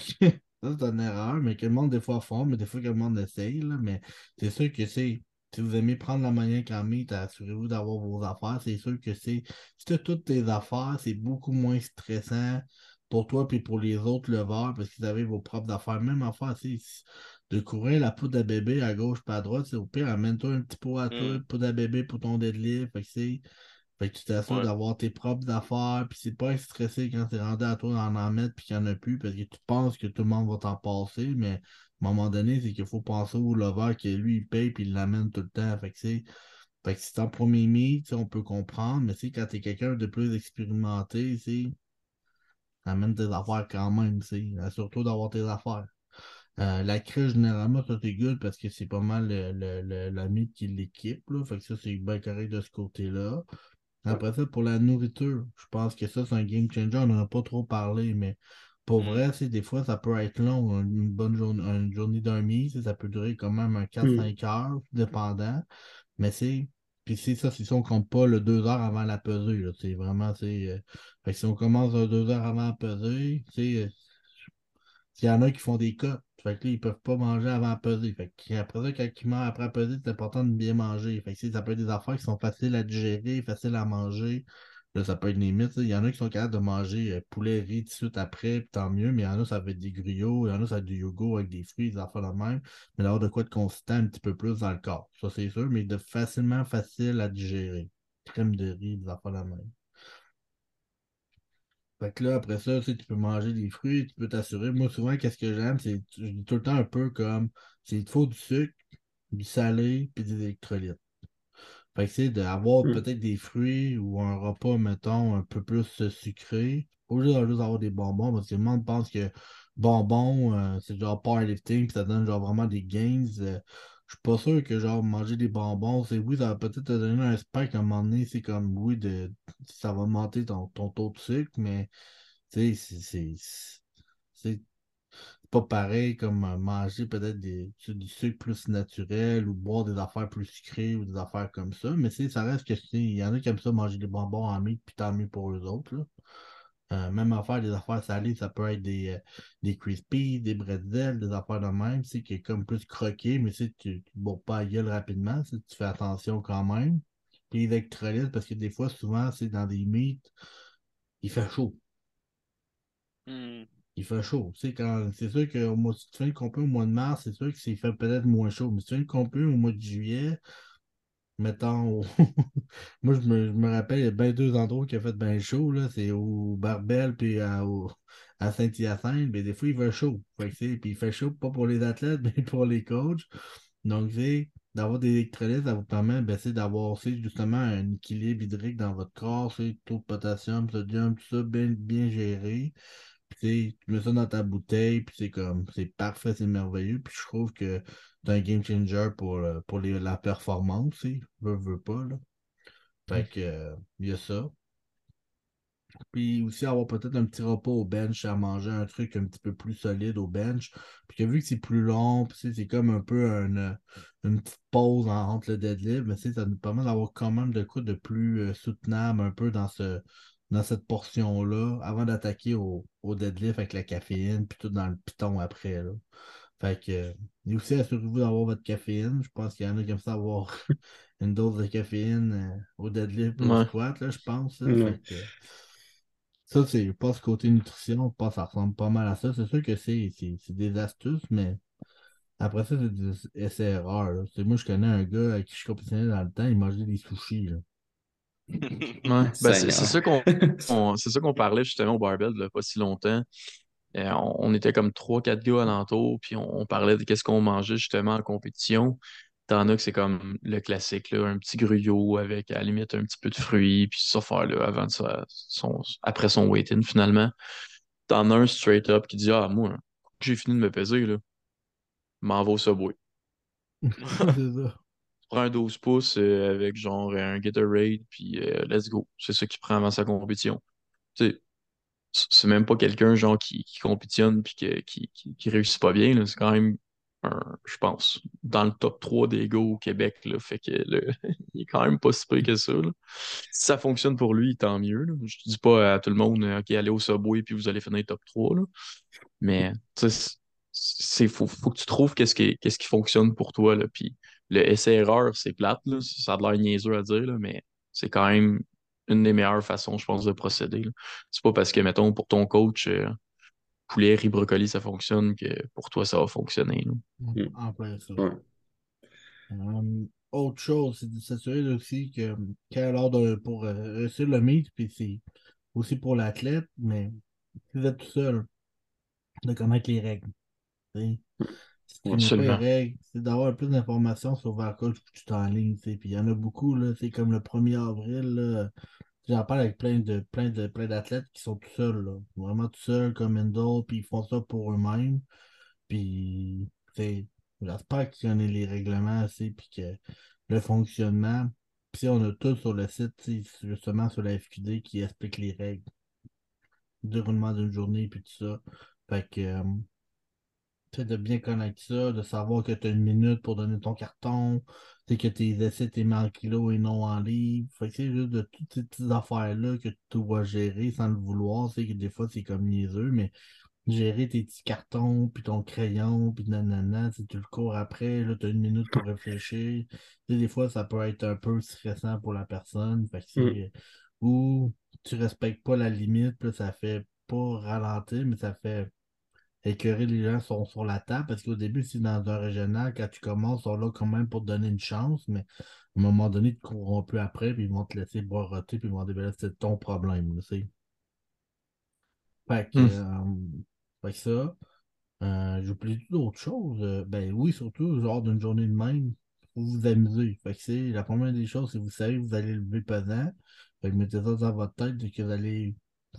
ça, c'est une erreur, mais que le monde, des fois, font, mais des fois, que le monde essaye. Là, mais c'est sûr que c'est. Si vous aimez prendre la manière qu'en mythe, assurez-vous d'avoir vos affaires. C'est sûr que c'est. Si tu as toutes tes affaires, c'est beaucoup moins stressant pour toi et pour les autres leveurs parce que vous avez vos propres affaires. Même affaire, c'est de courir la poudre à bébé à gauche pas à droite, c'est au pire, amène-toi un petit pot à toi, mm. poudre à bébé pour ton deadlift. Fait que c'est fait que tu t'assures d'avoir tes propres affaires, puis c'est pas stressé quand c'est rendu à toi d'en en mettre puis qu'il n'y en a plus, parce que tu penses que tout le monde va t'en passer, mais à un moment donné, c'est qu'il faut penser au lover que lui, il paye puis il l'amène tout le temps. Fait que c'est. Fait que premier meet, on peut comprendre, mais quand t'es quelqu'un de plus expérimenté, c'est. Amène tes affaires quand même, c'est. Surtout d'avoir tes affaires. Euh, la crèche, généralement, ça c'est good parce que c'est pas mal le, le, la mythe qui l'équipe. Fait que ça, c'est bien correct de ce côté-là. Après ça, pour la nourriture, je pense que ça, c'est un game changer. On n'en a pas trop parlé, mais pour mm. vrai, c'est des fois, ça peut être long. Une bonne journée, une journée d'un ça peut durer quand même un 4-5 mm. heures, dépendant. Mais c'est. Puis c'est ça, si on compte pas le 2 heures avant la pesée. C'est vraiment. c'est euh, si on commence 2 heures avant la pesée, c'est. Euh, s'il y en a qui font des cotes, fait que là, ils peuvent pas manger avant de peser. Fait que après ça, quand ils mangent après peser, c'est important de bien manger. Fait que ça peut être des affaires qui sont faciles à digérer, faciles à manger. Là, ça peut être limite. Il y en a qui sont capables de manger euh, poulet, riz tout de suite après, tant mieux. Mais il y en a, ça va être des griots. Il y en a, ça va être du yogourt avec des fruits, des affaires de même. Mais d'avoir de quoi de consistant un petit peu plus dans le corps. Ça, c'est sûr, mais de facilement facile à digérer. Crème de riz, des affaires de même. Fait que là, après ça, tu, peux manger des fruits, tu peux t'assurer. Moi, souvent, qu'est-ce que j'aime, c'est tout le temps un peu comme c'est il faut du sucre, du salé, puis des électrolytes. Fait que c'est d'avoir hmm. peut-être des fruits ou un repas, mettons, un peu plus sucré. Au lieu d'avoir des bonbons, parce que le monde pense que bonbons, euh, c'est genre powerlifting, puis ça donne genre vraiment des gains. Euh, je suis pas sûr que genre manger des bonbons, c'est oui, ça va peut-être te donner un spike à un moment donné, c'est comme oui, de, ça va monter ton, taux de sucre, mais c'est pas pareil comme manger peut-être du sucre plus naturel ou boire des affaires plus sucrées ou des affaires comme ça. Mais ça reste que il y en a aiment ça manger des bonbons en mythe, puis tant mieux pour eux autres. Euh, même affaire, des affaires salées, ça peut être des, euh, des crispies, des bretzels, des affaires de même, c'est qui est comme plus croqué, mais tu ne bourres pas à gueule rapidement, tu fais attention quand même. Puis électrolytes, parce que des fois, souvent, c'est dans des mythes, il fait chaud. Hmm. Il fait chaud. C'est sûr que si tu fais une compé au mois de mars, c'est sûr que c'est fait peut-être moins chaud. Mais si tu fais une compé au mois de juillet, mettons, <laughs> moi, je me, rappelle, il y a bien deux endroits qui ont fait bien chaud. C'est au Barbel puis à, à Saint-Hyacinthe, mais des fois, il fait chaud. puis il fait chaud, pas pour les athlètes, <laughs> mais pour les coachs. Donc, c'est d'avoir des électrolytes, ça vous permet ben, d'avoir justement un équilibre hydrique dans votre corps, c'est taux de potassium, sodium, tout ça bien, bien géré. Tu mets ça dans ta bouteille, puis c'est comme, c'est parfait, c'est merveilleux. Puis je trouve que c'est un game changer pour, euh, pour la performance, tu veux, veux pas, là. Fait que, euh, il y a ça. Puis aussi avoir peut-être un petit repas au bench à manger, un truc un petit peu plus solide au bench. Puis que vu que c'est plus long, c'est comme un peu une, une petite pause entre le deadlift, mais ça nous permet d'avoir quand même de quoi de plus euh, soutenable un peu dans ce, dans cette portion-là avant d'attaquer au, deadlift avec la caféine, puis tout dans le piton après. Là. Fait que, et aussi, assurez-vous d'avoir votre caféine. Je pense qu'il y en a qui aiment ça avoir <laughs> une dose de caféine euh, au deadlift ou au squat, là, je pense. ça, c'est, pas ce côté nutrition, pas, ça ressemble pas mal à ça. C'est sûr que c'est, des astuces, mais après ça, c'est des essais erreurs. Moi, je connais un gars avec qui je compétitionnais dans le temps, il mangeait des sushis. Là. <laughs> Ben, c'est ça qu'on <laughs> c'est ça qu'on parlait justement au barbell il pas si longtemps. Euh, on, était comme trois, quatre gars alentour, puis on, parlait de qu'est-ce qu'on mangeait justement en compétition. T'en as que c'est comme le classique, là, un petit gruyot avec à la limite un petit peu de fruits, puis ça faire là, avant sa- son, après son wait-in finalement. T'en as un straight up qui dit Ah, moi, j'ai fini de me peser, là. M'en va au Subway. <laughs> Prends un 12 pouces euh, avec genre un Gatorade, puis euh, let's go. C'est ça qu'il prend avant sa compétition. C'est même pas quelqu'un genre qui, qui compétitionne puis que- qui, qui, réussit pas bien. C'est quand même un, je pense, dans le top 3 des gars au Québec. Là. Fait que <laughs> il est quand même pas si pire que ça. Si ça fonctionne pour lui, tant mieux. là. Je dis pas à tout le monde, euh, OK, allez au Subway puis vous allez finir top 3. là. Mais c'est faut, faut que tu trouves qu'est-ce qui, qui fonctionne pour toi. Là. Puis le essai-erreur, c'est plate. Là. Ça a l'air niaiseux à dire, là, mais c'est quand même une des meilleures façons, je pense, de procéder. C'est pas parce que, mettons, pour ton coach, euh, poulet, riz, brocoli, ça fonctionne que pour toi, ça va fonctionner. là. Mm. En plein ça. Ouais. Euh, autre chose, c'est de s'assurer aussi que quand lors de, pour euh, réussir le meet, puis c'est aussi pour l'athlète, mais si vous êtes tout seul, de connaître les règles. tu Absolument. c'est d'avoir plus d'informations sur Varcoach que tu es en ligne. tu sais. Puis il y en a beaucoup, là, c'est comme le 1er avril, j'en parle avec plein de plein de plein d'athlètes qui sont tout seuls, là. Vraiment tout seuls comme Endo, puis ils font ça pour eux-mêmes. Puis, c'est, j'espère qu'ils connaissent les règlements assez, puis que le fonctionnement. Puis, on a tout sur le site, justement sur la FQD, qui explique les règles, le déroulement d'une journée, puis tout ça. Fait que, euh, de bien connaître ça, de savoir que tu as une minute pour donner ton carton, que tes essais, t'es mis en kilos et non en livres. Fait que c'est juste de toutes ces petites affaires-là que tu dois gérer sans le vouloir. Sais, que des fois, c'est comme niaiseux, mais gérer tes petits cartons, puis ton crayon, puis nanana, sais, tu le cours après, là, tu as une minute pour réfléchir. Tu sais, des fois, ça peut être un peu stressant pour la personne. Fait que c'est- Ou tu respectes pas la limite, puis ça fait pas ralentir, mais ça fait écœurer les gens sont sur la table parce qu'au début, c'est dans un régional, quand tu commences, ils sont là quand même pour te donner une chance, mais à un moment donné, ils te courront plus après, puis ils vont te laisser roter, puis ils vont dire, c'est ton problème. Fait que, Hmm. euh, fait que ça. Euh, J'oublie d'autres choses. Euh, ben oui, surtout, genre d'une journée de même, faut vous amuser. Fait que c'est la première des choses, c'est que vous savez que vous allez lever pesant. Fait que mettez ça dans votre tête que vous allez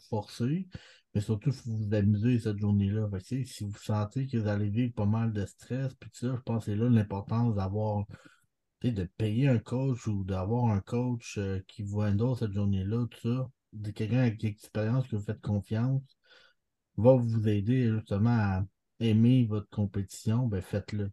forcer. Mais surtout, il faut vous amuser cette journée-là. Si vous sentez que vous allez vivre pas mal de stress, puis ça, je pense que c'est là l'importance d'avoir, de payer un coach ou d'avoir un coach euh, qui vous endort cette journée-là, tout ça. Quelqu'un avec expérience que vous faites confiance va vous aider justement à aimer votre compétition, ben faites-le.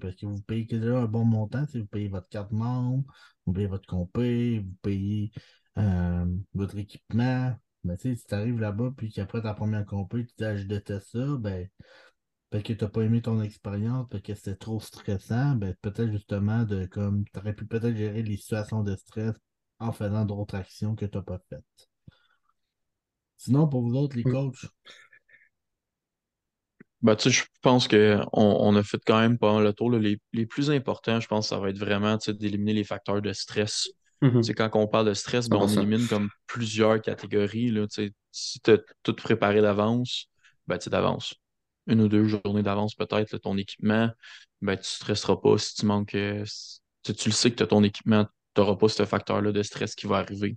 Parce que vous payez déjà un bon montant, si vous payez votre carte membre, vous payez votre compé, vous payez euh, votre équipement. Ben, tu sais, si tu arrives là-bas puis qu'après ta première compé, tu dis ah, je déteste ça, ben parce que tu n'as pas aimé ton expérience, parce que c'était trop stressant, ben peut-être justement de comme tu aurais pu peut-être gérer les situations de stress en faisant d'autres actions que tu n'as pas faites. Sinon, pour vous autres, les coachs, Ben, tu sais, je pense qu'on on a fait quand même pas mal le tour. là. Les, les plus importants, je pense, ça va être vraiment d'éliminer les facteurs de stress. Tu sais, quand on parle de stress, ben, on 100%. élimine comme plusieurs catégories. Là, tu sais. si tu as tout préparé d'avance, ben, tu sais, d'avance. Une ou deux journées d'avance peut-être, là, ton équipement, ben, tu ne stresseras pas si tu manques. euh, si- tu sais, tu le sais que tu as ton équipement, tu n'auras pas ce facteur-là de stress qui va arriver.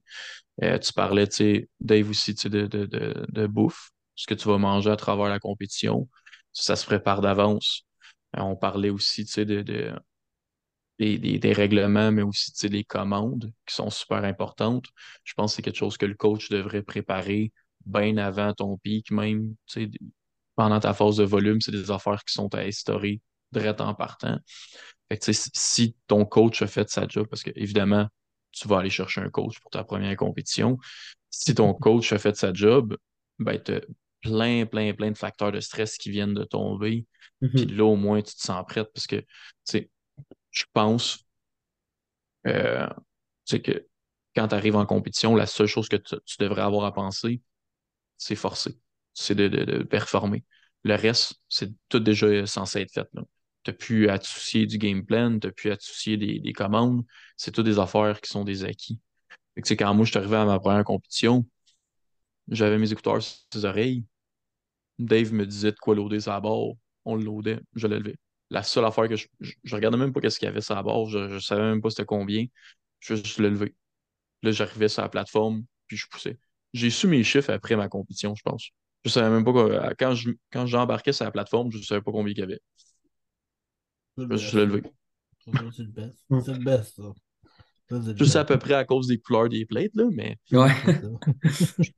Euh, tu parlais, tu sais, Dave aussi, tu sais, de, de, de, de bouffe, ce que tu vas manger à travers la compétition. Ça se prépare d'avance. Euh, on parlait aussi, tu sais, de, de, des, des, des règlements, mais aussi, tu sais, des commandes qui sont super importantes. Je pense que c'est quelque chose que le coach devrait préparer bien avant ton pic, même, tu sais, pendant ta phase de volume, c'est des affaires qui sont à instaurer direct en partant. Fait que, tu sais, si ton coach a fait sa job, parce que évidemment, tu vas aller chercher un coach pour ta première compétition. Si ton coach a fait sa job, ben, tu as plein, plein, plein de facteurs de stress qui viennent de tomber. Puis Mhm. là, au moins, tu te sens prête parce que, tu sais, je pense euh, que quand tu arrives en compétition, la seule chose que tu, devrais avoir à penser, c'est forcer. C'est de, performer. Le reste, c'est tout déjà censé être fait. Tu n'as plus à te soucier du game plan, tu n'as plus à te soucier des, des commandes. C'est toutes des affaires qui sont des acquis. Quand moi, je suis arrivé à ma première compétition, j'avais mes écouteurs sur les oreilles. Dave me disait de quoi loader sa barre. On le loadait, je le levais. La seule affaire que je, je, je regardais même pas qu'est-ce qu'il y avait sur la barre, je, je savais même pas c'était combien. Je faisais juste le lever. Là, j'arrivais sur la plateforme, puis je poussais. J'ai su mes chiffres après ma compétition, je pense. Je savais même pas quoi- quand je, quand j'embarquais sur la plateforme, je savais pas combien il y avait. Je le faisais juste le lever. best. Ça, C'est le best. C'est le best, ça. Sais à peu près à cause des couleurs des plates, là, mais Ouais. <laughs>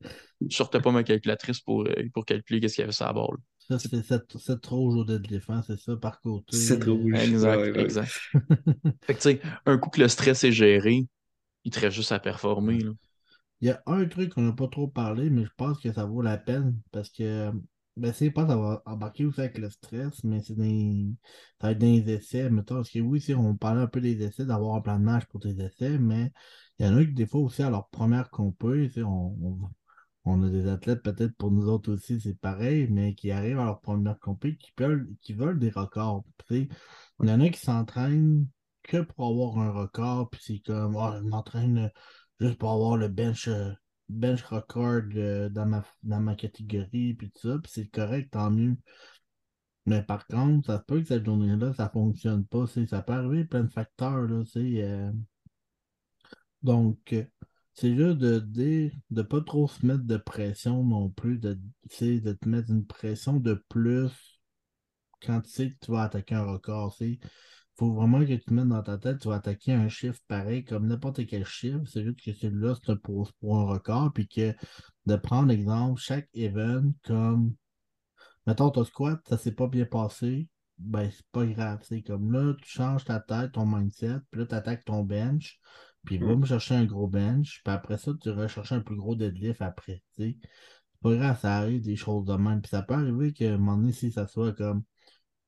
Je sortais pas ma calculatrice pour, euh, pour calculer qu'est-ce qu'il y avait sur la barre. là. Ça, c'est 7 trop au deadlift, hein, c'est ça, par côté. C'est trop euh, rouge. Exact, Ouais, ouais. exact. <laughs> Fait que, tu sais, un coup que le stress est géré, il te reste juste à performer. là. Il y a un truc qu'on n'a pas trop parlé, mais je pense que ça vaut la peine parce que ben, c'est pas d'avoir embarqué aussi avec le stress, mais c'est des... ça va être des essais, mettons. Parce que oui, si on parlait un peu des essais, d'avoir un plan de match pour tes essais, mais il y en a qui, des fois aussi, à leur première compé, tu sais, on, on, on a des athlètes, peut-être pour nous autres aussi, c'est pareil, mais qui arrivent à leur première compé, qui veulent, des records. Il y en a qui s'entraînent que pour avoir un record, puis c'est comme, oh, je m'entraîne juste pour avoir le bench, euh, bench record euh, dans ma, dans ma catégorie, puis tout ça, puis c'est correct, tant mieux. Mais par contre, ça peut que cette journée-là, ça fonctionne pas. Ça peut arriver plein de facteurs, là, euh. Donc, euh, c'est juste de dire, de pas trop se mettre de pression non plus, de, de te mettre une pression de plus quand tu sais que tu vas attaquer un record. Il faut vraiment que tu te mettes dans ta tête, tu vas attaquer un chiffre pareil comme n'importe quel chiffre. C'est juste que celui-là, c'est pour, pour un record. Puis que de prendre exemple, chaque event comme mettons ton squat, ça s'est pas bien passé, ben c'est pas grave. C'est comme là, tu changes ta tête, ton mindset, puis là, tu attaques ton bench, puis va me chercher un gros bench, puis après ça, tu vas chercher un plus gros deadlift après. C'est pas grave, ça arrive des choses de même. Puis ça peut arriver qu'à un moment donné, si ça soit comme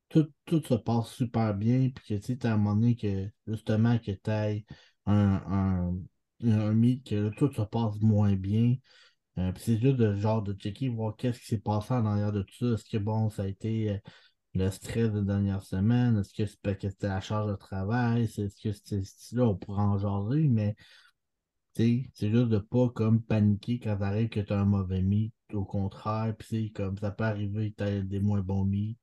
tout, tout se passe super bien, puis que tu sais, à un moment donné, que justement, que tu ailles un, un, un meet, que tout se passe moins bien. Euh, puis c'est juste de genre de checker, voir qu'est-ce qui s'est passé en arrière de tout ça. Est-ce que bon, ça a été euh, le stress de la dernière semaine? Est-ce que c'est parce que c'était la charge de travail? C'est- Est-ce que c'était là, on pourrait en jaser, mais c'est juste de pas comme paniquer quand t'arrives que tu as un mauvais meet. Au contraire, puis c'est comme ça peut arriver que tu as des moins bons meets.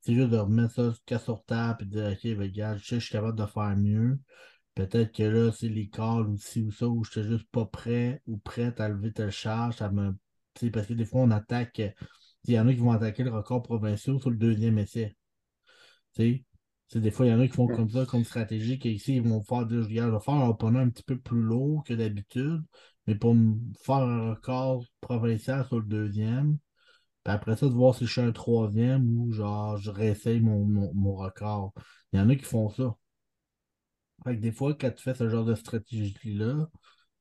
C'est juste de remettre ça sur table et de dire, OK, ben, regarde, je suis capable de faire mieux. Peut-être que là, c'est les ou ci ou ça, où je suis juste pas prêt ou prête à lever telle charge. Ça me... Parce que des fois, on attaque. Il y en a qui vont attaquer le record provincial sur le deuxième essai. Tu des fois, il y en a qui font comme ça, comme stratégie, qu'ici, ils vont faire je faire un opponent un petit peu plus lourd que d'habitude, mais pour faire un record provincial sur le deuxième. Puis après ça, de voir si je suis un troisième ou genre je réessaye mon, mon, mon record. Il y en a qui font ça. Fait que des fois, quand tu fais ce genre de stratégie-là,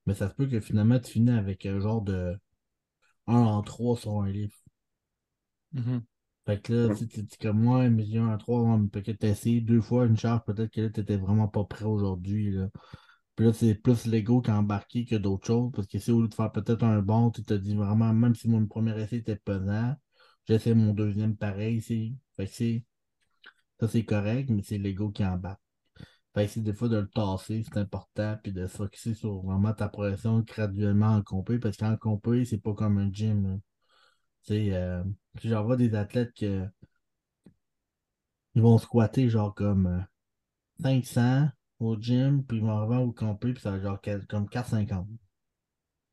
mais ça se peut que finalement tu finis avec un genre de 1 en 3 sur un livre. Mhm. Fait que là, tu sais, tu dis comme moi, 1 3, ouais, mais peut-être essayé deux fois une charge, peut-être que là, t'étais vraiment pas prêt aujourd'hui. Puis là, c'est plus l'ego qui a embarqué que d'autres choses, parce que si au lieu de faire peut-être un bon, tu te dis vraiment, même si mon premier essai était pesant, j'essaie mon deuxième pareil, c'est. Fait que c'est. Ça, c'est correct, mais c'est l'ego qui embarque. Fait que c'est des fois de le tasser, c'est important, puis de se focusser sur vraiment ta progression graduellement en compé, parce qu'en compé, c'est pas comme un gym. Tu sais, euh, puis j'en vois des athlètes que ils vont squatter genre comme euh, 500 au gym, puis ils vont arriver au compé, puis ça va genre comme 450.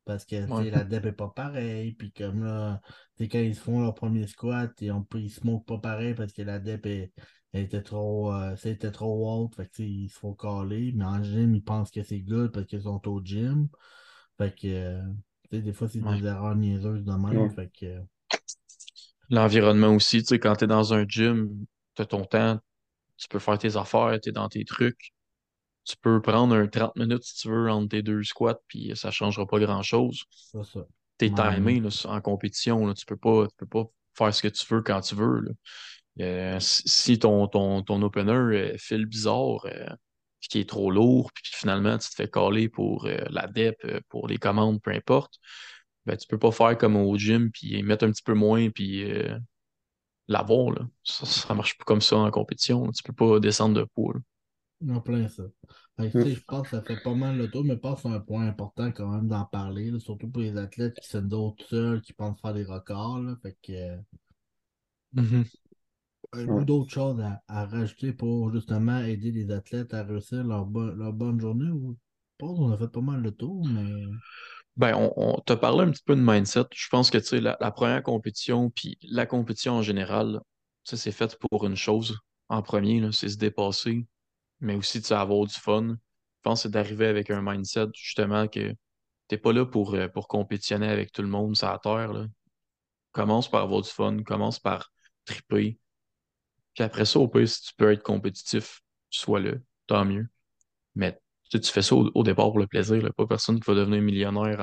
Parce que tu sais, Ouais. la dep est pas pareille, puis comme là, quand ils font leur premier squat, ils, ont, ils se moquent pas pareil parce que la dep est, était trop, euh, c'était trop haute, fait que ils se font caler, mais en gym, ils pensent que c'est good parce qu'ils sont au gym. Fait que, euh, tu sais, des fois, c'est Ouais. des erreurs niaiseuses de même, Ouais. fait que, L'environnement aussi, tu sais, quand t'es dans un gym, t'as ton temps, tu peux faire tes affaires, t'es dans tes trucs. Tu peux prendre un 30 minutes si tu veux entre tes deux squats, puis ça changera pas grand-chose. c'est ça. T'es Ouais. timé là, en compétition, là, tu peux pas, tu peux pas faire ce que tu veux quand tu veux. là. Euh, si ton, ton, ton opener euh, file bizarre, euh, puis qui est trop lourd, puis finalement tu te fais caler pour euh, la dep, pour les commandes, peu importe, ben, tu peux pas faire comme au gym, puis mettre un petit peu moins, puis euh, l'avoir. là. Ça, ça marche pas comme ça en compétition. là. Tu peux pas descendre de poids. là. En plein ça. Fait que, je pense que ça fait pas mal le tour, mais je pense que c'est un point important quand même d'en parler, là, surtout pour les athlètes qui sont d'autres seuls, qui pensent faire des records. Là, fait que, euh, Mhm. Avez-vous Ouais. d'autres choses à, à rajouter pour justement aider les athlètes à réussir leur, bo- leur bonne journée? Ou... Je pense qu'on a fait pas mal le tour, mais Ben, on, on t'a parlé un petit peu de mindset. Je pense que, tu sais, la, la première compétition, puis la compétition en général, ça, c'est fait pour une chose en premier, c'est se dépasser, mais aussi, sais, avoir du fun. Je pense que c'est d'arriver avec un mindset, justement, que t'es pas là pour, euh, pour compétitionner avec tout le monde sur la terre, là. Commence par avoir du fun, commence par triper. Puis après ça, au pire, si tu peux être compétitif, sois-le, tant mieux. Mais tu sais, tu fais ça au, au départ pour le plaisir, là. Pas personne qui va devenir millionnaire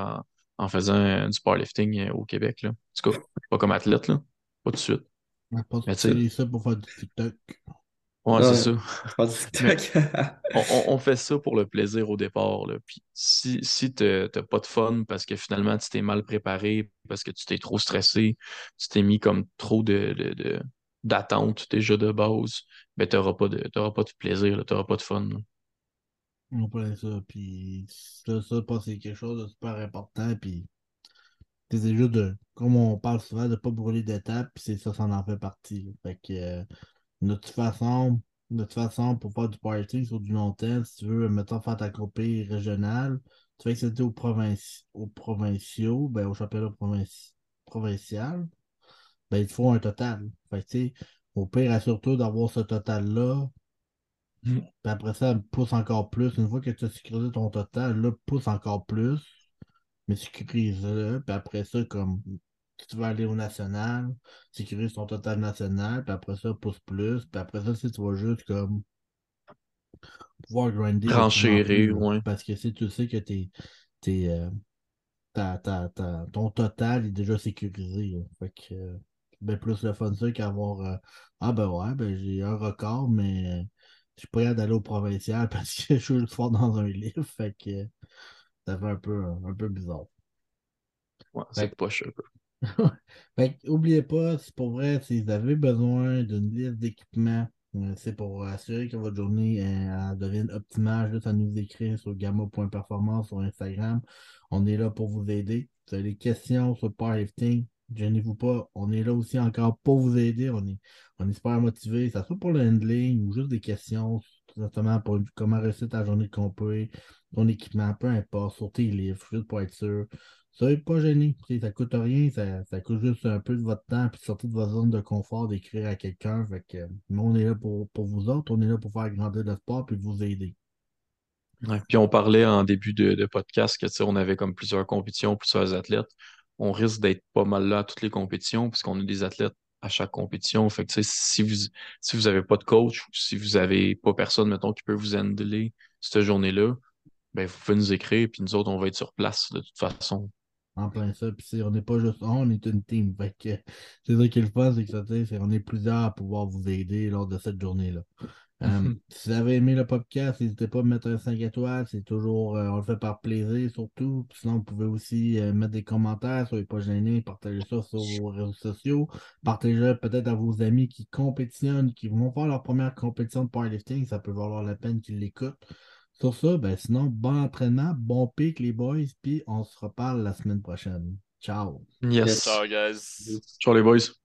en, en faisant euh, du powerlifting euh, au Québec, là. En tout cas, pas comme athlète, là. Pas tout de suite. Mais tu ça pour faire du TikTok. Ouais, Ouais. c'est ça. <laughs> On, on- on fait ça pour le plaisir au départ, là. Puis si, si t'as t'as pas de fun parce que finalement tu t'es mal préparé, parce que tu t'es trop stressé, tu t'es mis comme trop de, de, de- d'attentes déjà de base, ben t'auras pas de, t'auras pas de plaisir, là. T'auras pas de fun. là. On plein ça. Puis ça, ça, c'est quelque chose de super important. Puis c'est juste de, comme on parle souvent, de pas brûler d'étapes. Puis c'est ça, ça en fait partie. Fait que euh, de toute façon, façon, pour faire du powerlifting sur du long terme, si tu veux, mettons, faire ta compé régionale, tu fais que c'était aux, provinci- aux provinciaux, ben, au championnat provinci- provincial, ben, il te faut un total. Fait que, au pire, assure-toi d'avoir ce total-là. Mm. Puis après ça, pousse encore plus. Une fois que tu as sécurisé ton total, là, pousse encore plus. Mais sécurise-le. Puis après ça, comme si tu veux aller au national, sécurise ton total national. Puis après ça, pousse plus. Puis après ça, si tu vas juste comme pouvoir grinder. là. ouais. Parce que si tu sais que t'es, t'es, euh, ta- ta- ta- ton total est déjà sécurisé. là. Fait que euh, ben plus le fun ça qu'avoir euh, Ah ben ouais, ben j'ai un record, mais je suis pas capable d'aller au provincial parce que <laughs> je suis le fort dans un livre. Fait que ça fait un peu, un peu bizarre. Ouais, Fait c'est pas cher. <laughs> Fait que, oubliez pas, c'est pour vrai, si vous avez besoin d'une liste d'équipements, euh, c'est pour assurer que votre journée euh, elle devienne optimale, juste à nous écrire sur gamma.performance sur Instagram. On est là pour vous aider. Si vous avez des questions sur powerlifting, gênez-vous pas. On est là aussi encore pour vous aider. On est, on super motivés, ça soit pour le handling ou juste des questions, tout simplement pour comment réussir ta journée compé, ton équipement, peu importe, sur tes livres, juste pour être sûr. Soyez pas sais, Ça coûte rien, ça, ça coûte juste un peu de votre temps, puis sortir de votre zone de confort d'écrire à quelqu'un. Fait on est là pour, pour vous autres, on est là pour faire grandir le sport puis vous aider. Puis on parlait en début de, de podcast que on avait comme plusieurs compétitions, plusieurs athlètes. On risque d'être pas mal là à toutes les compétitions, puisqu'on a des athlètes à chaque compétition. Fait que si vous si vous pas de coach ou si vous avez pas personne, mettons, qui peut vous handler cette journée-là, ben vous pouvez nous écrire, puis nous autres, on va être sur place de toute façon. En plein ça. Puis on n'est pas juste on est une team. <laughs> C'est ça qui est c'est que ça, on est plusieurs à pouvoir vous aider lors de cette journée-là. Euh, <laughs> si vous avez aimé le podcast, n'hésitez pas à mettre un 5 étoiles. C'est toujours, euh, on le fait par plaisir surtout. Puis sinon, vous pouvez aussi euh, mettre des commentaires, soyez pas gênés, partagez ça sur vos réseaux sociaux. Partagez peut-être à vos amis qui compétitionnent, qui vont faire leur première compétition de powerlifting. Ça peut valoir la peine qu'ils l'écoutent. Sur ça, ben sinon, bon entraînement, bon pic les boys, puis on se reparle la semaine prochaine. Ciao! Yes. Ciao, guys. Ciao les boys.